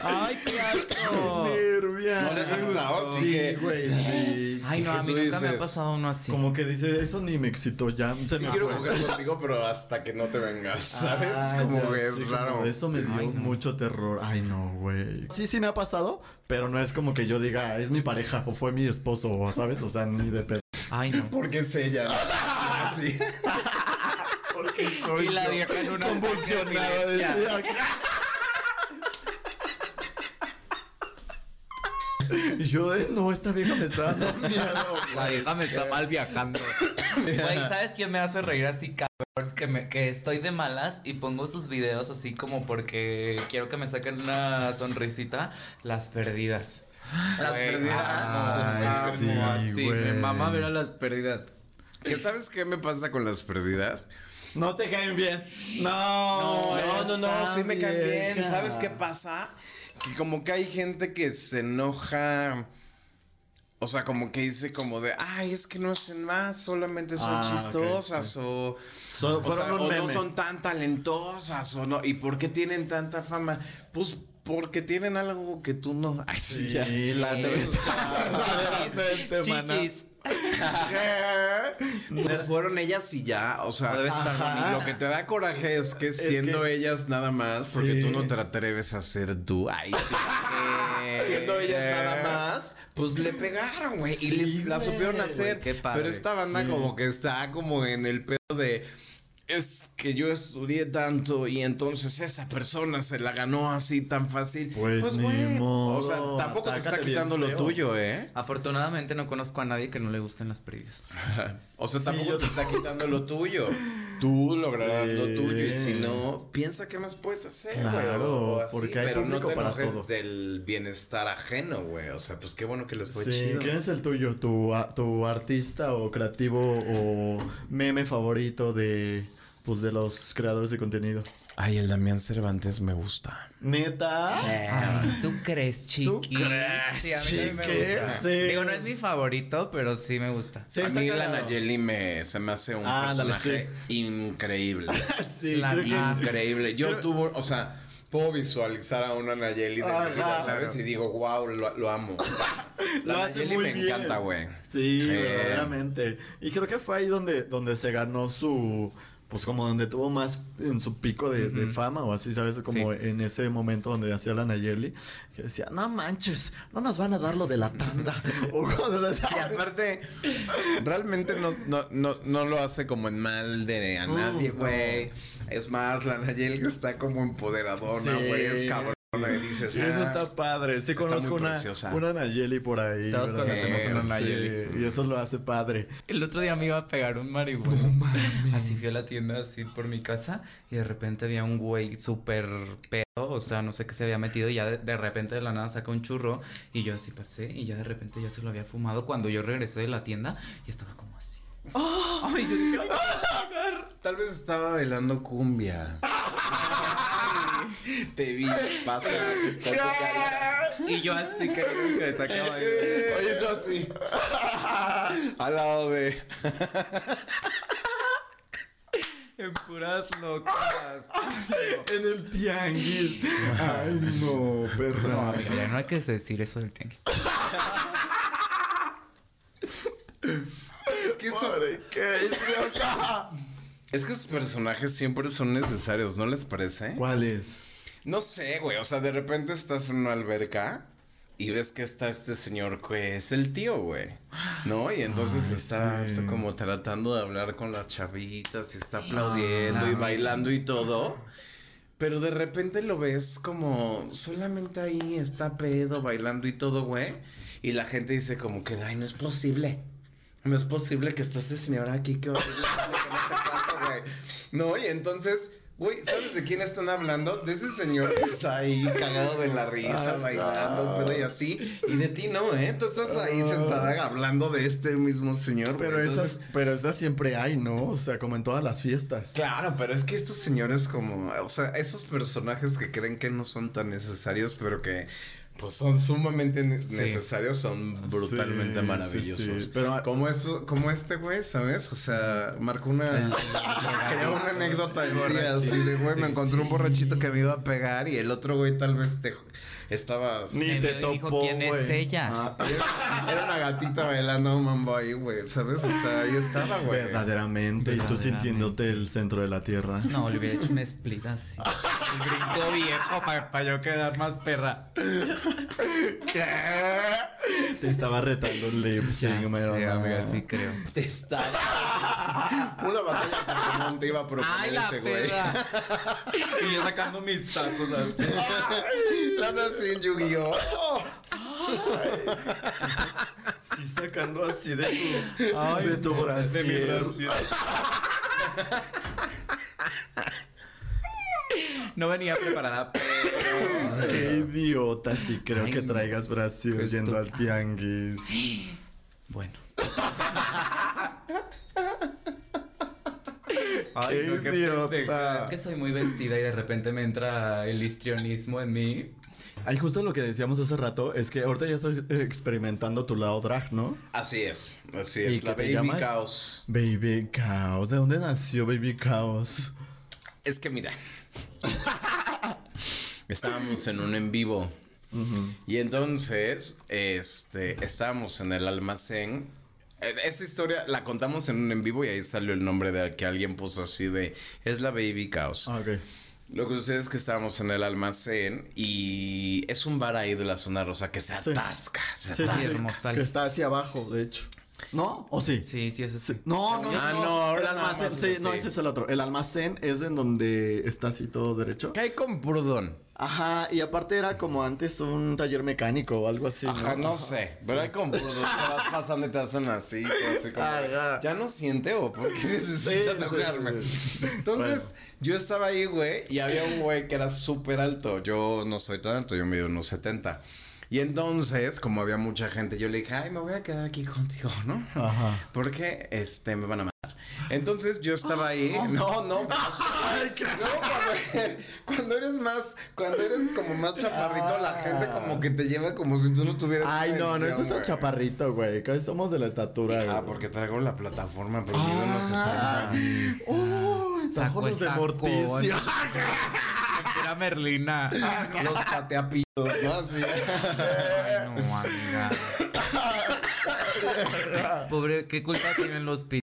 Ay, qué asco. Nervia. ¿No les ha pasado? Sí güey, sí. Ay, no, ¿Qué a mí nunca me ha pasado uno así. Como que dice, eso ni me excitó ya. Se Sí me quiero coger contigo, pero hasta que no te vengas, ¿sabes? Ah, como ya que es como raro. Eso me dio Ay, no. mucho terror. Ay, no, güey. Sí, sí me ha pasado, pero no es como que yo diga, es mi pareja o fue mi esposo, ¿sabes? O sea, ni de pedo. Ay, no. Porque es ella. ¿no? [laughs] Así. Porque soy Y la vieja en una convulsionada. epilepsia. decía. Y yo de, no, esta vieja me está dando miedo. La vieja me está mal viajando. Güey, ¿sabes quién me hace reír así, cabrón? Que, me, que estoy de malas y pongo sus videos así como porque quiero que me saquen una sonrisita. Las perdidas. Las Güey, perdidas. ay, Ay, sí, sí, así, me güey. mama ver a las perdidas. ¿Que sabes qué me pasa con las perdidas? No te caen bien. No, No, no, no, esta sí me caen bien. ¿Sabes qué pasa? Que como que hay gente que se enoja. O sea, como que dice como de, ay, es que no hacen más, solamente son Ah, chistosas sí. o, Son- o, sea, fueron un o no son tan talentosas o no. ¿Y por qué tienen tanta fama? Pues porque tienen algo que tú no. [laughs] Ay, sí, ya. Sí, la sabes [laughs] usar. [laughs] Chichis. Pues fueron ellas y ya, o sea, estar lo que te da coraje es que siendo que- ellas nada más, porque tú no te atreves a ser tú. Ay, sí. [laughs] Siendo ellas nada más, pues le pegaron, güey. y les, la supieron hacer. güey, qué padre. Pero esta banda Sí. como que está como en el pedo de. Es que yo estudié tanto y entonces esa persona se la ganó así tan fácil. Pues ni güey, modo, O sea, tampoco te está atácate quitando lo tuyo, ¿eh? Afortunadamente no conozco a nadie que no le gusten las perdidas. [laughs] O sea, Sí, tampoco te está quitando lo tuyo. Tú lograrás Sí. lo tuyo y si no, piensa qué más puedes hacer, güey. Claro, o así, porque hay pero no te para enojes todo. del bienestar ajeno, güey. O sea, pues qué bueno que les fue Sí, chido. ¿quién es el tuyo? ¿Tu, a- ¿Tu artista o creativo o meme favorito de, pues, de los creadores de contenido? Ay, el Damián Cervantes me gusta. ¿Neta? Ay, ¿Tú crees, chiqui? ¿Tú crees, Sí, a mí me gusta. Sí. Digo, no es mi favorito, pero sí me gusta. Sí, a mí la. Nayeli me, se me hace un Ah, personaje increíble. [laughs] Sí, La creo que... increíble. Yo Creo- tuvo, o sea, puedo visualizar a una Nayeli de Ajá. vida, ¿sabes? Y digo, wow, lo, lo amo. [laughs] La Lo Nayeli me bien. encanta, güey. Sí, Eh, verdaderamente. Y creo que fue ahí donde, donde se ganó su. Pues como donde tuvo más en su pico de, de fama o así, ¿sabes? Como Sí. en ese momento donde hacía la Nayeli, que decía, no manches, no nos van a dar lo de la tanda. [laughs] o Y aparte, realmente no, no, no, no lo hace como en mal de a Uh, nadie, no. güey. Es más, la Nayeli está como empoderadona, Sí. güey. Es cabrona. Y dices, eso ah, está padre. Sí, está conozco una, preciosa. una Nayeli por ahí. Todos ¿verdad? conocemos una Sí, Nayeli. y eso lo hace padre. El otro día me iba a pegar un marihuana. así fui a la tienda, así por mi casa, y de repente había un güey súper pedo, o sea, no sé qué se había metido, y ya de, de repente de la nada saca un churro, y yo así pasé, y ya de repente ya se lo había fumado cuando yo regresé de la tienda, y estaba como así. [laughs] Ay, yo dije, ay, [laughs] Tal vez estaba bailando cumbia. [laughs] Te vi pasar con tu cara. Y yo así que que sacaba. Oye, tú así. Al lado de. En puras locas. En el tianguis. Ay, no, perra. No, amiga, ya no hay que decir eso del tianguis. Es que eso. Es que esos personajes siempre son necesarios, ¿no les parece? ¿Cuál es? No sé, güey. O sea, de repente estás en una alberca y ves que está este señor que es el tío, güey. ¿No? Y entonces Ay, está sí. como tratando de hablar con las chavitas y está aplaudiendo y bailando y todo. Pero de repente lo ves como solamente ahí está pedo, bailando y todo, güey. Y la gente dice como que, ay, no es posible. No es posible que esté ese señor aquí que horrible, no sé no. No, y entonces, güey, ¿sabes de quién están hablando? De ese señor que está ahí cagado de la risa, bailando, pedo y así. Y de ti no, ¿eh? Tú estás ahí sentada hablando de este mismo señor, güey. Pero Entonces, esas, pero esas siempre hay, ¿no? O sea, como en todas las fiestas. Claro, pero es que estos señores como, o sea, esos personajes que creen que no son tan necesarios, pero que pues son sumamente ne- necesarios, son brutalmente Sí, maravillosos. sí, pero- como eso, como este güey, ¿sabes? O sea, marcó una [laughs] creó una anécdota de así de güey, me encontré un borrachito que me iba a pegar y el otro güey tal vez te estaba Ni te dijo, topó, ¿quién es güey. ella? Ah, [laughs] era, era una gatita bailando un mambo ahí, güey, ¿sabes? O sea, ahí estaba, güey. verdaderamente. Y tú sintiéndote el centro de la tierra. No, le hubiera hecho una split así. El brinco viejo para yo quedar más perra. Te estaba retando un lip Ya sync, sé, mero, no. amiga, sí creo. Te estaba. [laughs] Una batalla de Pokémon te iba a proponer ¡Ay, la ese güey. [laughs] y yo sacando mis tazos así. La así en Yu-Gi-Oh! Sí, sacando así de su. de tu brasier. No venía preparada, pero... Qué idiota, sí creo Ay, que traigas brasier Qué yendo al tianguis. Bueno. [laughs] Qué no, qué idiota. Es que soy muy vestida y de repente me entra el histrionismo en mí. Ay, justo lo que decíamos hace rato es que ahorita ya estás experimentando tu lado drag, ¿no? Así es, así ¿Y es. qué La Baby? Caos. Baby Chaos. ¿De dónde nació Baby Chaos? Es que mira. [laughs] estábamos en un en vivo. Y entonces, este, estábamos en el almacén. Eh, Esta historia la contamos en un en vivo y ahí salió el nombre de que alguien puso así de es la Baby Caos. Ah, ok. Lo que sucede es que estábamos en el almacén y es un bar ahí de la zona rosa que se Sí. atasca, se Sí, sí, atasca. sí, que está hacia abajo, de hecho. ¿No? ¿O sí? Sí, sí, es así. No, no, no. Ah, no. no, ahora el nada almacén, sí, no, ese es el otro. El almacén es en donde está así todo derecho. ¿Qué hay con Prudón? Ajá, y aparte era como antes un taller mecánico o algo así. Ajá, no sé. Pero hay con Prudón que vas pasando y te hacen así, así como, Ah, ya. ¿Ya no siente o por qué necesita Sí, tocarme? sí, Entonces, yo estaba ahí, güey, y había un güey que era súper alto. Yo no soy tan alto, yo mido unos 70. Y entonces, como había mucha gente, yo le dije, ay, me voy a quedar aquí contigo, ¿no? Ajá. Porque, este, me van a. Entonces, yo estaba ahí. [gasps] No, no. no, cuando, [laughs] cuando eres más, cuando eres como más chaparrito, la gente como que te lleva como si tú no tuvieras. Ay, no, no, esto está chaparrito, güey. Casi somos de la estatura. Ah, porque traigo la plataforma, pero 70. Uy, Sacó tajones el de morticia. [laughs] Era Merlina. [laughs] Los pateapitos, ¿no? Así. Ay, no, amiga. Pobre, ¿qué culpa tienen los pitos?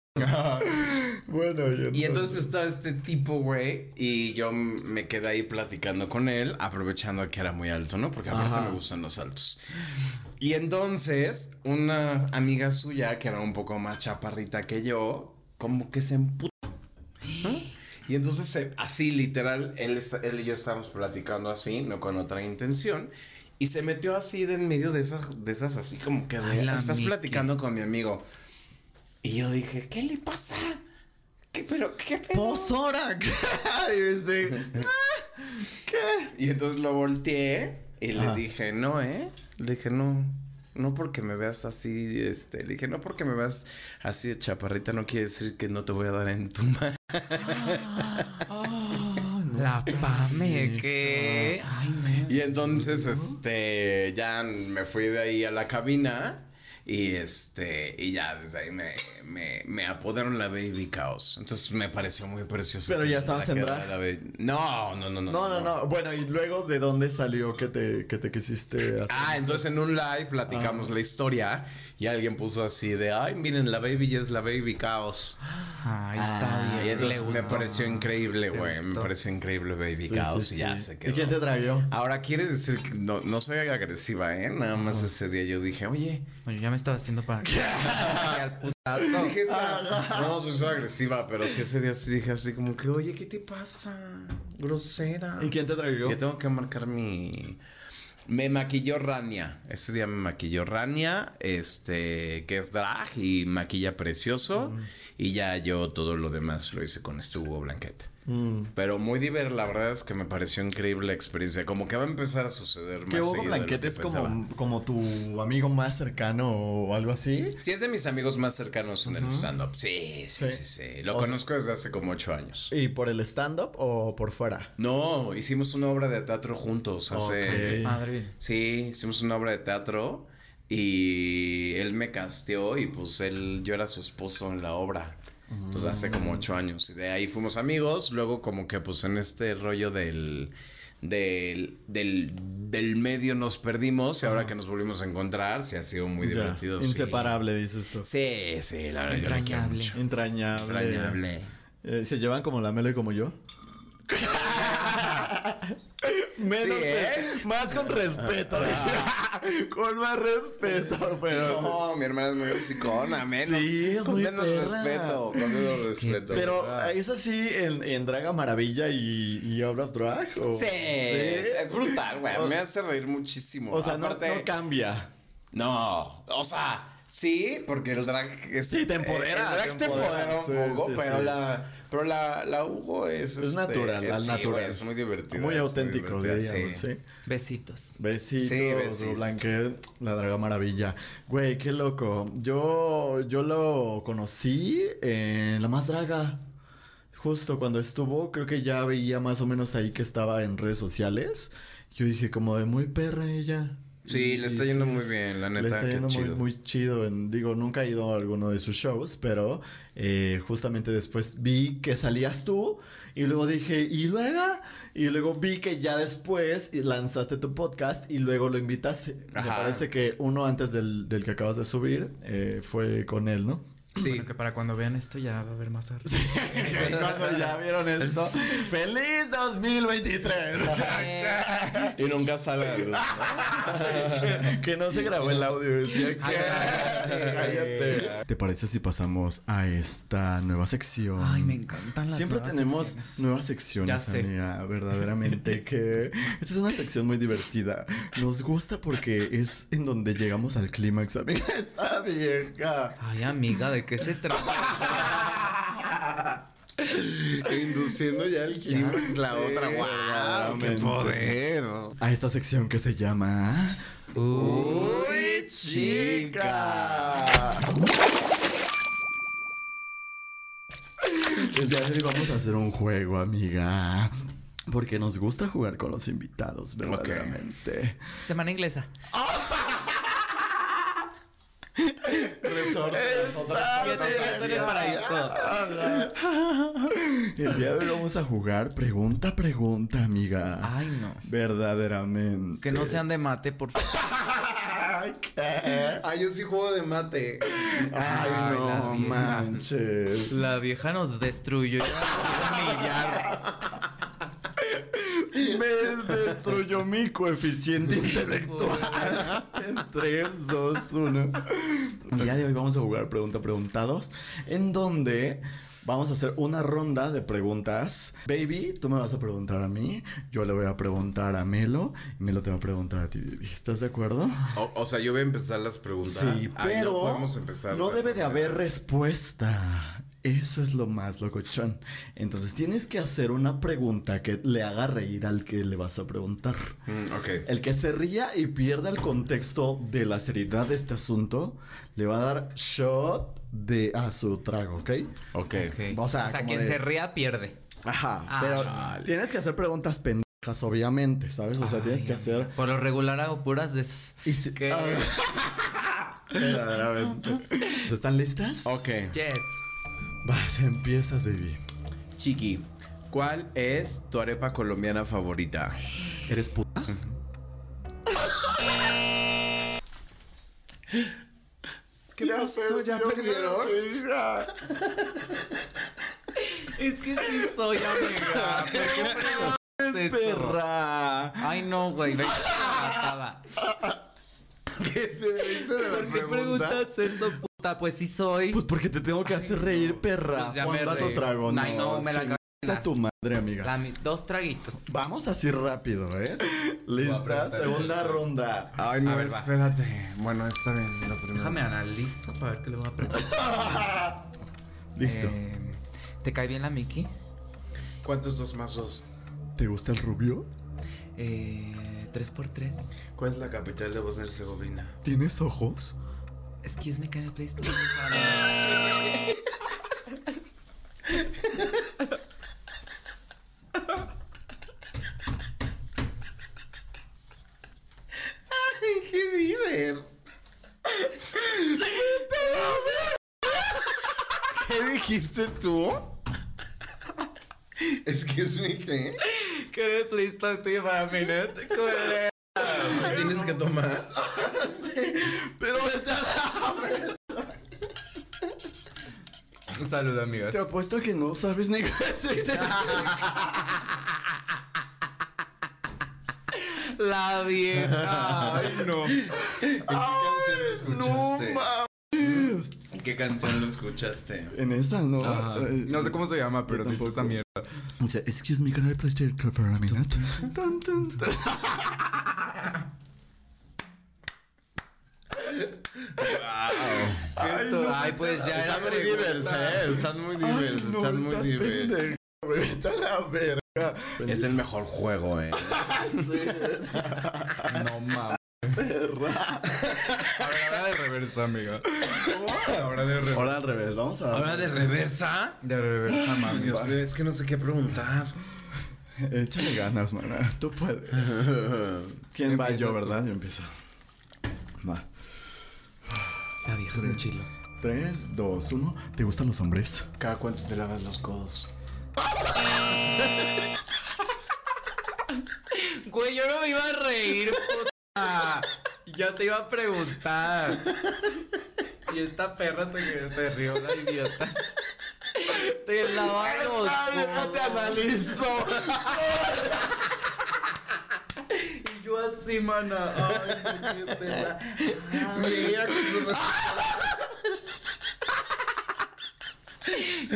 Bueno, Y entonces estaba este tipo, güey, y yo me quedé ahí platicando con él, aprovechando que era muy alto, ¿no? Porque aparte Ajá. me gustan los altos. Y entonces, una amiga suya, que era un poco más chaparrita que yo, como que se emputó. ¿no? Y entonces, se- así literal, él, él y yo estábamos platicando así, no con otra intención. Y se metió así de en medio de esas, de esas así como que de, Ay, la estás Miki. platicando con mi amigo. Y yo dije, ¿qué le pasa? ¿Qué, pero, qué pedo? ¡Posora! [laughs] y este, ¿Qué? Y entonces lo volteé y Ajá. le dije, no, ¿eh? Le dije, no, no porque me veas así, este, le dije, no porque me veas así de chaparrita, no quiere decir que no te voy a dar en tu mano. [laughs] Ah, no La Pame, que. Ay, no. Y entonces, este, ya me fui de ahí a la cabina. Y este, y ya desde ahí me, me, me apodaron la Baby Chaos. Entonces me pareció muy precioso. Pero ya estabas en drag. no, no, no. No, no, no. Bueno, y luego de dónde salió que te, que te quisiste hacer. Ah, entonces en un live platicamos la historia y alguien puso así de, ay, miren, la Baby ya es la Baby Chaos. Ay, está Ah, bien. Y entonces le me pareció increíble, ¿Te güey. Me pareció increíble Baby Sí, Chaos sí, y ya se quedó. ¿Y quién te trayó? Ahora quiere decir que no, no soy agresiva, ¿eh? Nada más ese día yo dije, oye, Oye, ya me estaba haciendo para. [laughs] Al putazo. [laughs] Dije esa- No, soy agresiva, pero sí ese día sí dije así como que, oye, ¿qué te pasa? Grosera. ¿Y quién te trayó? Ya tengo que marcar mi. Me maquilló Rania. Ese día me maquilló Rania, este, que es drag y maquilla precioso. Y ya yo todo lo demás lo hice con Hugo Blanquet. Mm. Pero muy divertido, la verdad es que me pareció increíble la experiencia. Como que va a empezar a suceder más Que Hugo Blanquete que es como, como tu amigo más cercano o algo así. Sí, es de mis amigos más cercanos en el stand-up. Sí, sí, Sí. sí, sí. Lo O sea- conozco desde hace como ocho años. ¿Y por el stand-up o por fuera? No, hicimos una obra de teatro juntos hace... Ok. Madre. Sí, hicimos una obra de teatro y él me casteó y pues él, yo era su esposo en la obra. Entonces hace como ocho años. Y de ahí fuimos amigos. Luego como que pues en este rollo del... Del, del, del medio nos perdimos y ahora que nos volvimos a encontrar, se ha sido muy Ya, divertido. sí. Inseparable, dices tú. Sí, sí, la verdad. yo Entrañable. Entrañable. Entrañable. Eh, ¿Se llevan como la Melo y como yo? [laughs] Menos Sí, ¿eh? más con respeto. [laughs] con más respeto, pero. No, mi hermana es muy hocicona, menos. Sí, es con muy menos perra. respeto, con menos respeto. Pero es así en, en Draga Maravilla y, y Out of Drag. ¿o? Sí, Es, es brutal, güey. Me hace reír muchísimo. O sea, no- Aparte, no, cambia. no, o sea, sí, porque el drag es. Sí, te empodera, El drag te te empodera empodera. un Sí, poco, sí, pero sí. la. Pero la, la Hugo es. Es este, natural, es, al sí, natural. güey, es muy divertido. Muy auténtico, diríamos, sí. Besitos. Besitos, Sí. Blanquet, la Draga Maravilla. Güey, qué loco. Yo, yo lo conocí en La Más Draga. Justo cuando estuvo, creo que ya veía más o menos ahí que estaba en redes sociales. Yo dije, como de muy perra ella. Sí, le está yendo muy bien, la Le neta, está qué yendo muy, chido. muy chido. En- digo, nunca he ido a alguno de sus shows, pero eh, justamente después vi que salías tú y luego dije, ¿y luego? Y luego vi que ya después lanzaste tu podcast y luego lo invitaste. Me parece que uno antes del, del que acabas de subir eh, fue con él, ¿no? Sí. Bueno, que para cuando vean esto ya va a haber más arte. [laughs] [laughs] Cuando ya vieron esto, ¡Feliz 2023! [laughs] Y nunca sale a luz. que, que no se grabó el audio. Decía que. Cállate. ¿Te parece si pasamos a esta nueva sección? Ay, me encantan las Siempre nuevas tenemos secciones. nuevas secciones, Ya sé. amiga, verdaderamente que esta es una sección muy divertida. Nos gusta porque es en donde llegamos al clímax, amiga. Está vieja. Ay, amiga, ¿de qué se trata? [laughs] Induciendo ya el clímax la sé, otra. ¡Wow! ¡Qué poder! A esta sección que se llama Uy, chica. De hoy vamos a hacer un juego, amiga. Porque nos gusta jugar con los invitados, verdaderamente. Semana inglesa. [laughs] Resorte, en el paraíso. El día de hoy vamos a jugar pregunta, pregunta, amiga. Ay, no. Verdaderamente. Que no sean de mate, por favor. Ay, ¿qué? Ah, yo sí juego de mate. Ay, Ay, no la manches. La vieja nos destruyó. Ya destruyó mi coeficiente intelectual. En 3, 2, 1. El día de hoy vamos a jugar pregunta preguntados. En donde vamos a hacer una ronda de preguntas. Baby, tú me vas a preguntar a mí. Yo le voy a preguntar a Melo. Y Melo te va a preguntar a ti, baby. ¿Estás de acuerdo? O, o sea, yo voy a empezar las preguntas. Sí, Ay, pero no podemos empezar. no debe de haber respuesta. Eso es lo más locochón. Entonces tienes que hacer una pregunta que le haga reír al que le vas a preguntar. Mm, ok. El que se ría y pierda el contexto de la seriedad de este asunto, le va a dar shot de a su trago, ¿ok? Ok. Ok. O sea, o sea quien de- se ría pierde. Ajá, Ah, pero chale. tienes que hacer preguntas pendejas, obviamente, ¿sabes? O sea, tienes que hacer. Por lo regular hago puras de. Y si- ¿Qué? Ah. [laughs] Verdaderamente. ¿Están listas? Ok. Yes. Vas, empiezas, baby. Chiqui, ¿cuál es tu arepa colombiana favorita? ¿Eres puta? ¿Qué pasó? ¿Ya perdieron? Es que sí soy amiga. ¿Por qué preguntas eso? Perra. Ay, no, güey. [laughs] ¿Qué te diste de ¿Por qué pregunta? preguntas eso? Pues sí soy. Pues porque te tengo que hacer reír, perra. Pues ya Juan me Dato reí. trago, Ay, no, me la tu madre, amiga. La dos traguitos. Vamos así rápido, ¿eh? [laughs] Lista, preguntar segunda ronda. Ay, no, A ver, va. espérate. Bueno, está bien. Lo primero. Déjame analizo para ver qué le voy a preguntar. [laughs] Listo. Eh, ¿Te cae bien la Mickey? ¿Cuántos dos más dos? ¿Te gusta el rubio? Eh, tres por tres. ¿Cuál es la capital de Bosnia y Herzegovina? ¿Tienes ojos? Excuse me, can I please talk? ¡Ay, qué diver! ¿Qué dijiste tú? Excuse me, ¿qué? Can I please talk to you for a minute? Tienes que tomar. Pero vete a la... Un saludo, amigos. Te apuesto que no sabes ni qué [laughs] La vieja. Ay, no. ¿En qué canción lo escuchaste? mames. ¿En qué canción lo escuchaste? En esa, ¿no? Ajá. No sé cómo se llama, pero dice esa mierda. Dice, excuse me, can I please take for a minute? Ay, no, pues ya era Están muy pregunta. divers, ¿eh? Están muy divers, Ay, no, están muy estás divers. pendejo, güey, Vete a la verga. Es el mejor juego, ¿eh? [laughs] No mames. Ahora de reversa, amiga. Ahora de reversa. Ahora al revés, vamos a... ¿Ahora de reversa? De reversa, mami. Dios mío, es que no sé qué preguntar. Échale ganas, mana. Tú puedes. [laughs] ¿Quién va? Yo, tú. ¿verdad? Yo empiezo. Va. La vieja sin chilo. Tres, dos, uno. ¿Te gustan los hombres? ¿Cada cuánto te lavas los codos? [laughs] Güey, yo no me iba a reír, puta. Ya te iba a preguntar. Y esta perra se, se rió, la idiota. Te lavas los codos. te analizo. [laughs] Yo así, mana. Ay, qué perra. Mira con su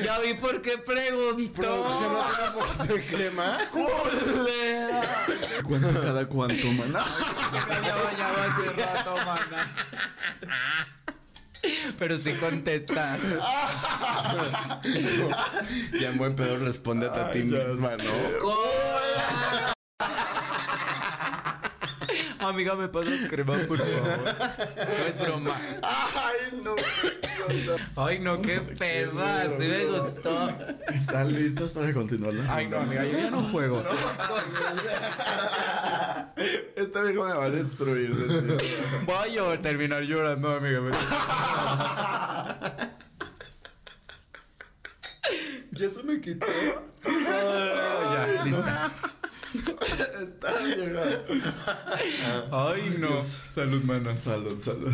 Ya vi por qué preguntó. producción no tiene un poquito de crema. ¿Cuánto cada cuánto, mana? Ya bañaba hace rato, mana. Pero sí contesta. Ya en buen pedo respóndete a ti Ay, misma. ¿no? ¡Cola! Amiga, me pasas crema, por favor. No es broma. Ay, no. Ay, no, qué perra. Sí me gustó. ¿Están listos para continuar? la Ay, no, amiga, yo ya no juego. Esta vieja me va a destruir. Voy a terminar llorando, amiga. Ya se me quitó. Ya, lista. Ay, no. Salud, manas. Salud, salud.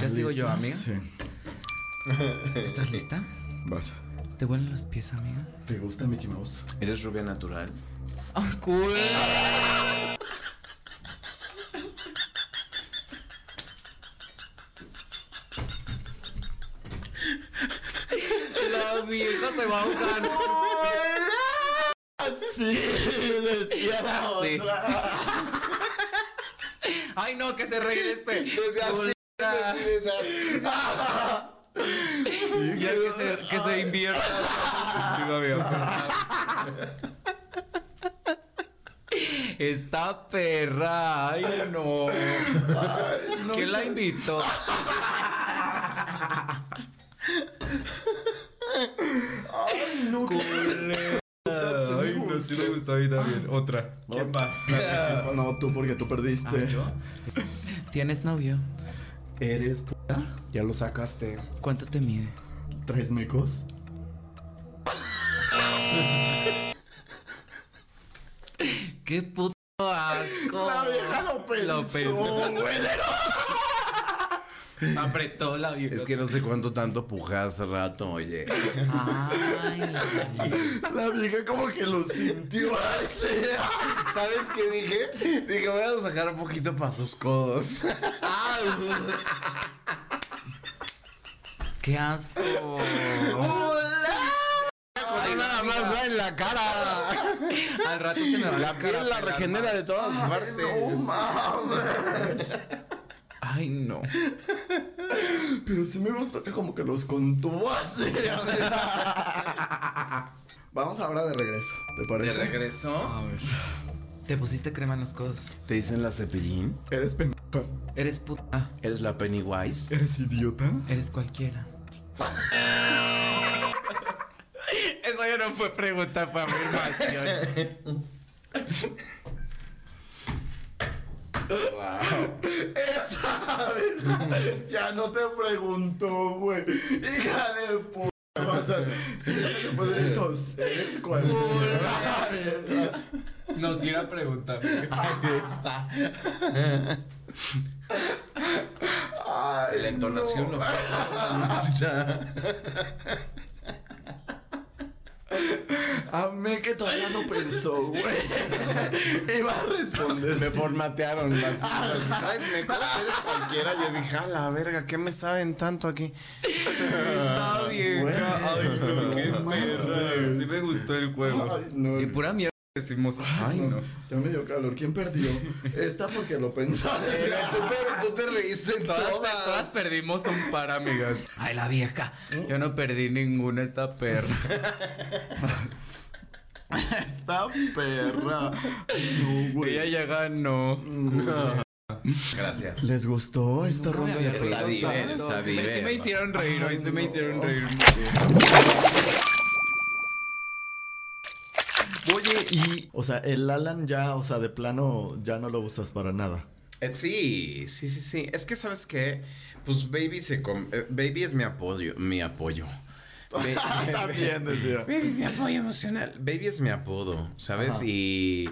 ¿Ya sigo yo, amiga? Sí. ¿Estás lista? Vas. ¿Te huelen los pies, amiga? ¿Te gusta Mickey Mouse? ¿Eres rubia natural? ¡Ay, cool! La vieja se va a ahogar. Sí, decía la Sí. otra. Ay, no, que se regrese. [laughs] Desde así, desde así. [laughs] Ya que se, que se invierta. [laughs] Esta perra. Ay, no. ¿Quién la invitó? Ay, no. Culera. Sí me gustó a mí también. Otra. ¿Quién va? [laughs] No, tú porque tú perdiste. Ah, ¿yo? ¿Tienes novio? ¿Eres puta? Ya lo sacaste. ¿Cuánto te mide? ¿Tres mecos? [laughs] ¡Qué puto asco! La vieja lo pensó, Lo [laughs] pensó. Apretó la vieja. Es que no sé cuánto tanto pujé hace rato, oye. Ay, la- La vieja como que lo sintió así. ¿Sabes qué dije? Dije, voy a sacar un poquito para sus codos. ¡Qué asco! Ay, nada más va en la cara. Al rato se me va a La piel la regenera de todas partes. Ay, no. [laughs] Pero sí me gustó que como que los contuvo [laughs] así. Vamos ahora de regreso, ¿te ¿De parece? regreso? A ver. Te pusiste crema en los codos. ¿Te dicen la cepillín? ¿Eres pendeja? Eres puta. ¿Eres la Pennywise? ¿Eres idiota? Eres cualquiera. [laughs] Eso ya no fue pregunta, fue afirmación. Ya no te pregunto, güey. Hija de puta. Ya te ponen estos. ¿Eres cualquiera? Nos iba a preguntar. Ahí está. Ay, La entonación no. lo [laughs] Amé que todavía no pensó, güey. [laughs] Iba a responder. Me formatearon las. las me cosas eres cualquiera. Yo dije, a la verga, ¿qué me saben tanto aquí? Está bien. güey. Ay, no, qué perra. Sí me gustó el juego. Ay, no. Y pura mierda decimos. Ay, no. Ya me dio calor. ¿Quién perdió? Esta porque lo pensaron. [laughs] Tú, pero tú te reíste en Todas, todas. todas perdimos un par, amigas. Ay, la vieja. Yo no perdí ninguna esta perra. [laughs] [laughs] Esta perra. No, güey. Ella ya ganó. Gracias. ¿Les gustó esta ronda de Está bien, tanto. está Sí me- Sí bien. me hicieron reír, hoy sí me hicieron reír. Oye, y. O sea, el Alan ya, o sea, de plano, ya no lo usas para nada. Eh, sí, sí, sí, sí. Es que, ¿sabes qué? Pues Baby se... com- eh, Baby es mi apoyo, mi apoyo. También decía. Baby es mi apoyo emocional. Baby es mi apodo, ¿sabes? Ajá. Y...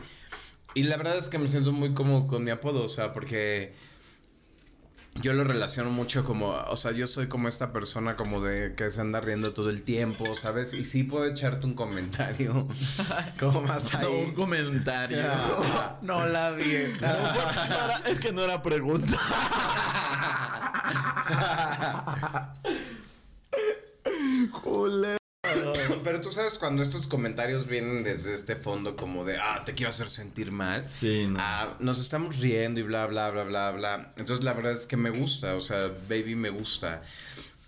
Y la verdad es que me siento muy cómodo con mi apodo, o sea, porque... Yo lo relaciono mucho como, o sea, yo soy como esta persona como de que se anda riendo todo el tiempo, ¿sabes? Y sí puedo echarte un comentario como más ahí. Un comentario. No, la vieja. No era- es que no era pregunta. Jule. Pero tú sabes cuando estos comentarios vienen desde este fondo como de, ah, te quiero hacer sentir mal. Sí, no. Ah, nos estamos riendo y bla, bla, bla, bla, bla. Entonces la verdad es que me gusta, o sea, baby me gusta.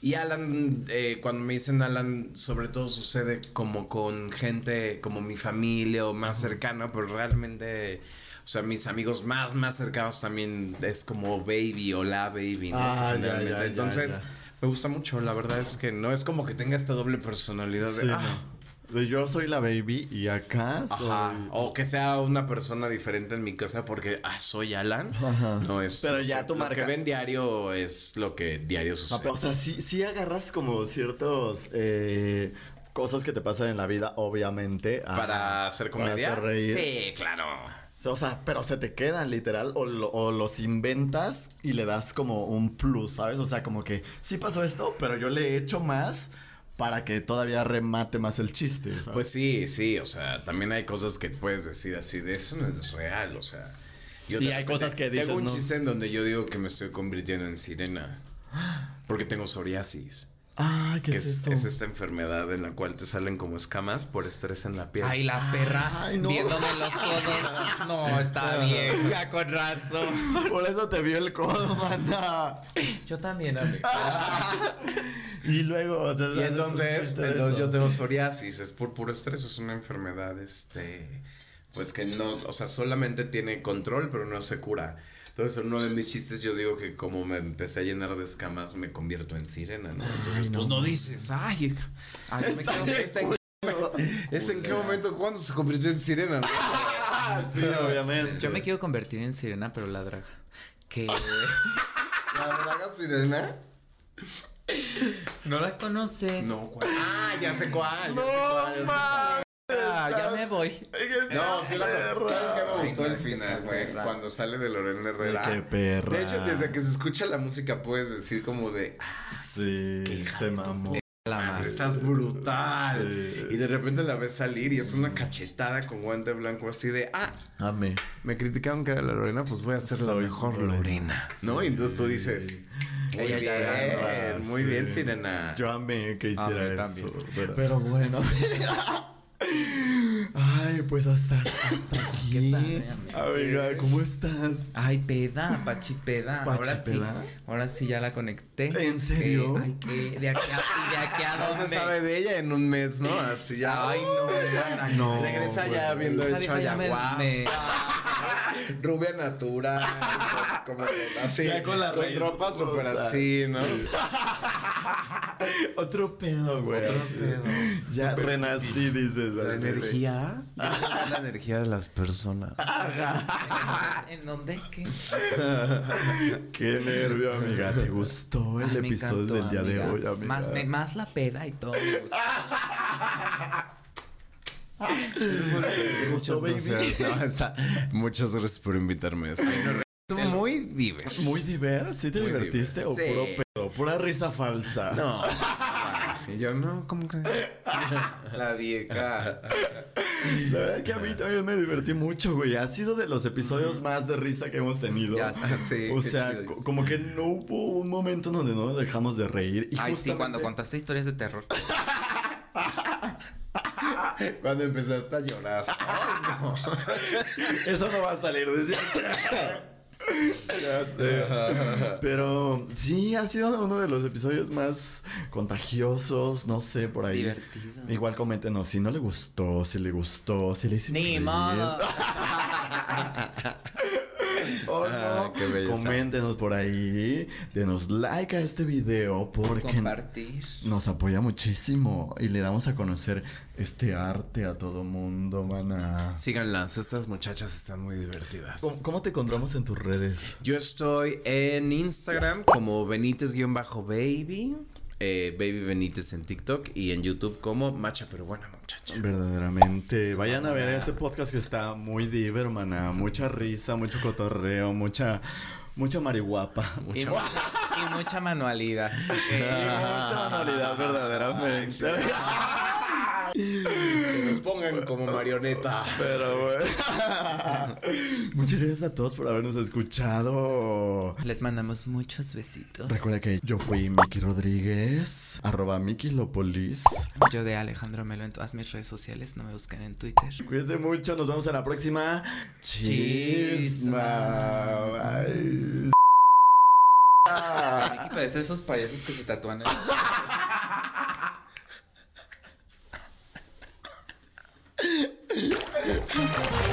Y Alan, eh, cuando me dicen Alan, sobre todo sucede como con gente como mi familia o más cercana, pero realmente, o sea, mis amigos más, más cercanos también es como baby o la baby, ¿no? Ah, ya, ya, Entonces, ya. Me gusta mucho, la verdad es que no es como que tenga esta doble personalidad de, ah, no. De Yo soy la baby y acá soy. Ajá. O que sea una persona diferente en mi casa porque ah, soy Alan. Ajá. No es. Pero lo ya que- tu Lo marca- que ven diario es lo que diario sucede. O sea, sí, sí agarras como ciertos eh, cosas que te pasan en la vida, obviamente. a- para hacer para comedia. hacer reír. Sí, claro. O sea, pero se te quedan literal o, lo- o los inventas y le das como un plus, ¿sabes? O sea, como que sí pasó esto, pero yo le he hecho más para que todavía remate más el chiste, ¿sabes? Pues sí, sí. O sea, también hay cosas que puedes decir así de eso no es real. O sea. Yo Y hay cosas que dices, Tengo un ¿no? chiste en donde yo digo que me estoy convirtiendo en sirena. Porque tengo psoriasis. Ay, ¿qué que es, es, esto? es esta enfermedad en la cual te salen como escamas por estrés en la piel. Ay, la perra Ay, no. viéndome los codos. No, está [laughs] bien. Ya con razón. Por eso te vio el codo, mana. Yo también, amiga. [laughs] Y luego, o sea, Y entonces, entonces eso. yo tengo psoriasis, es por puro estrés, es una enfermedad, este, pues que no, o sea, solamente tiene control, pero no se cura. Entonces, en uno de mis chistes yo digo que como me empecé a llenar de escamas, me convierto en sirena, ¿no? Entonces, Ay, pues no. no dices, ay, Ay, yo me quedo- bien, está- [laughs] güey. ¿Es en qué momento? ¿Cuándo se convirtió en sirena? [laughs] sí, obviamente. Yo me quiero convertir en sirena, pero la draga. Que. [laughs] ¿La draga sirena? ¿No la conoces? No, ¿cuál? Ah, ya sé cuál. Ya sé cuál. Ah, ya me voy. No, sí la perra. ¿Sabes qué me gustó Ay, el final, güey? Cuando sale de Lorena Herrera. Qué perra. De hecho, desde que se escucha la música puedes decir como de, ah, Sí, se mamó. La más. estás brutal. Sí. Y de repente la ves salir y es una cachetada con guante blanco así de, ah, Amé. me criticaron que era la Lorena, pues voy a ser la mejor Lorena. Lorena. ¿No? Y entonces tú dices, muy Ella ya era bien, muy Sí. bien, Sirena. Yo amé que hiciera Amé eso. pero bueno. [laughs] Ay, pues hasta, hasta [laughs] aquí. Qué amiga. Amiga, ¿cómo estás? Ay, peda, Pachi peda. Pachi ahora sí. peda. Ahora sí ya la conecté. ¿En serio? Ay, que de aquí a, de aquí a [laughs] No dónde. se sabe de ella en un mes, ¿no? Así ya. Ay, no. No. Regresa ya habiendo hecho ayahuasca. Rubia natural. [laughs] como así. Ya con la raíz ropa súper así, ¿no? [laughs] Otro pedo, güey. Otro pedo. Ya renací, dices. La energía. [laughs] La energía de las personas. ¿En dónde? ¿Qué? Qué nervio, amiga. ¿Te gustó el Ay, episodio encantó, del día de hoy, amiga? Más, me- más la peda y todo. me gustó. [laughs] ¿Te gustó, baby? gracias. No, está- muchas gracias por invitarme. Estuvo muy divertido. Muy diver, ¿sí te Muy divertiste o Sí. puro pedo? Pura risa falsa. No. [laughs] Y yo, no, ¿cómo que? La vieja. La verdad que a mí también me divertí mucho, güey. Ha sido de los episodios más de risa que hemos tenido. Ya sé, sí, [laughs] o sea, chido es. como que no hubo un momento donde no dejamos de reír. Y Ay, sí, cuando contaste historias de terror. [laughs] Cuando empezaste a llorar. [laughs] Eso no va a salir de [laughs] Ya sé. Pero sí, ha sido uno de los episodios más contagiosos, no sé, por ahí. Divertidos. Igual coméntenos si no le gustó, si le gustó, si le hizo Ni modo. Oh. Ah, qué belleza. Coméntenos por ahí, denos like a este video porque Compartir. nos apoya muchísimo y le damos a conocer este arte a todo mundo, mana. Síganlas, estas muchachas están muy divertidas. ¿Cómo, cómo te encontramos en tus redes? Yo estoy en Instagram como Benítez-baby, eh, Baby Benítez en TikTok y en YouTube como Macha pero buena muchacha. Verdaderamente. Vayan a ver ese podcast que está muy diver, hermana. Mucha risa, mucho cotorreo, mucha, mucha marihuapa. [laughs] Y mucha, y mucha manualidad. [laughs] mucha manualidad, verdaderamente. [laughs] Pongan como marioneta. Pero bueno. [laughs] Muchas gracias a todos por habernos escuchado. Les mandamos muchos besitos. Recuerda que yo fui Miki Rodríguez, arroba Miki Lopolis. Yo de Alejandro Melo en todas mis redes sociales. No me busquen en Twitter. Cuídense mucho, nos vemos en la próxima. Chisma. Bye. Miki parece esos payasos que se tatúan. el- [laughs] ハハハハ。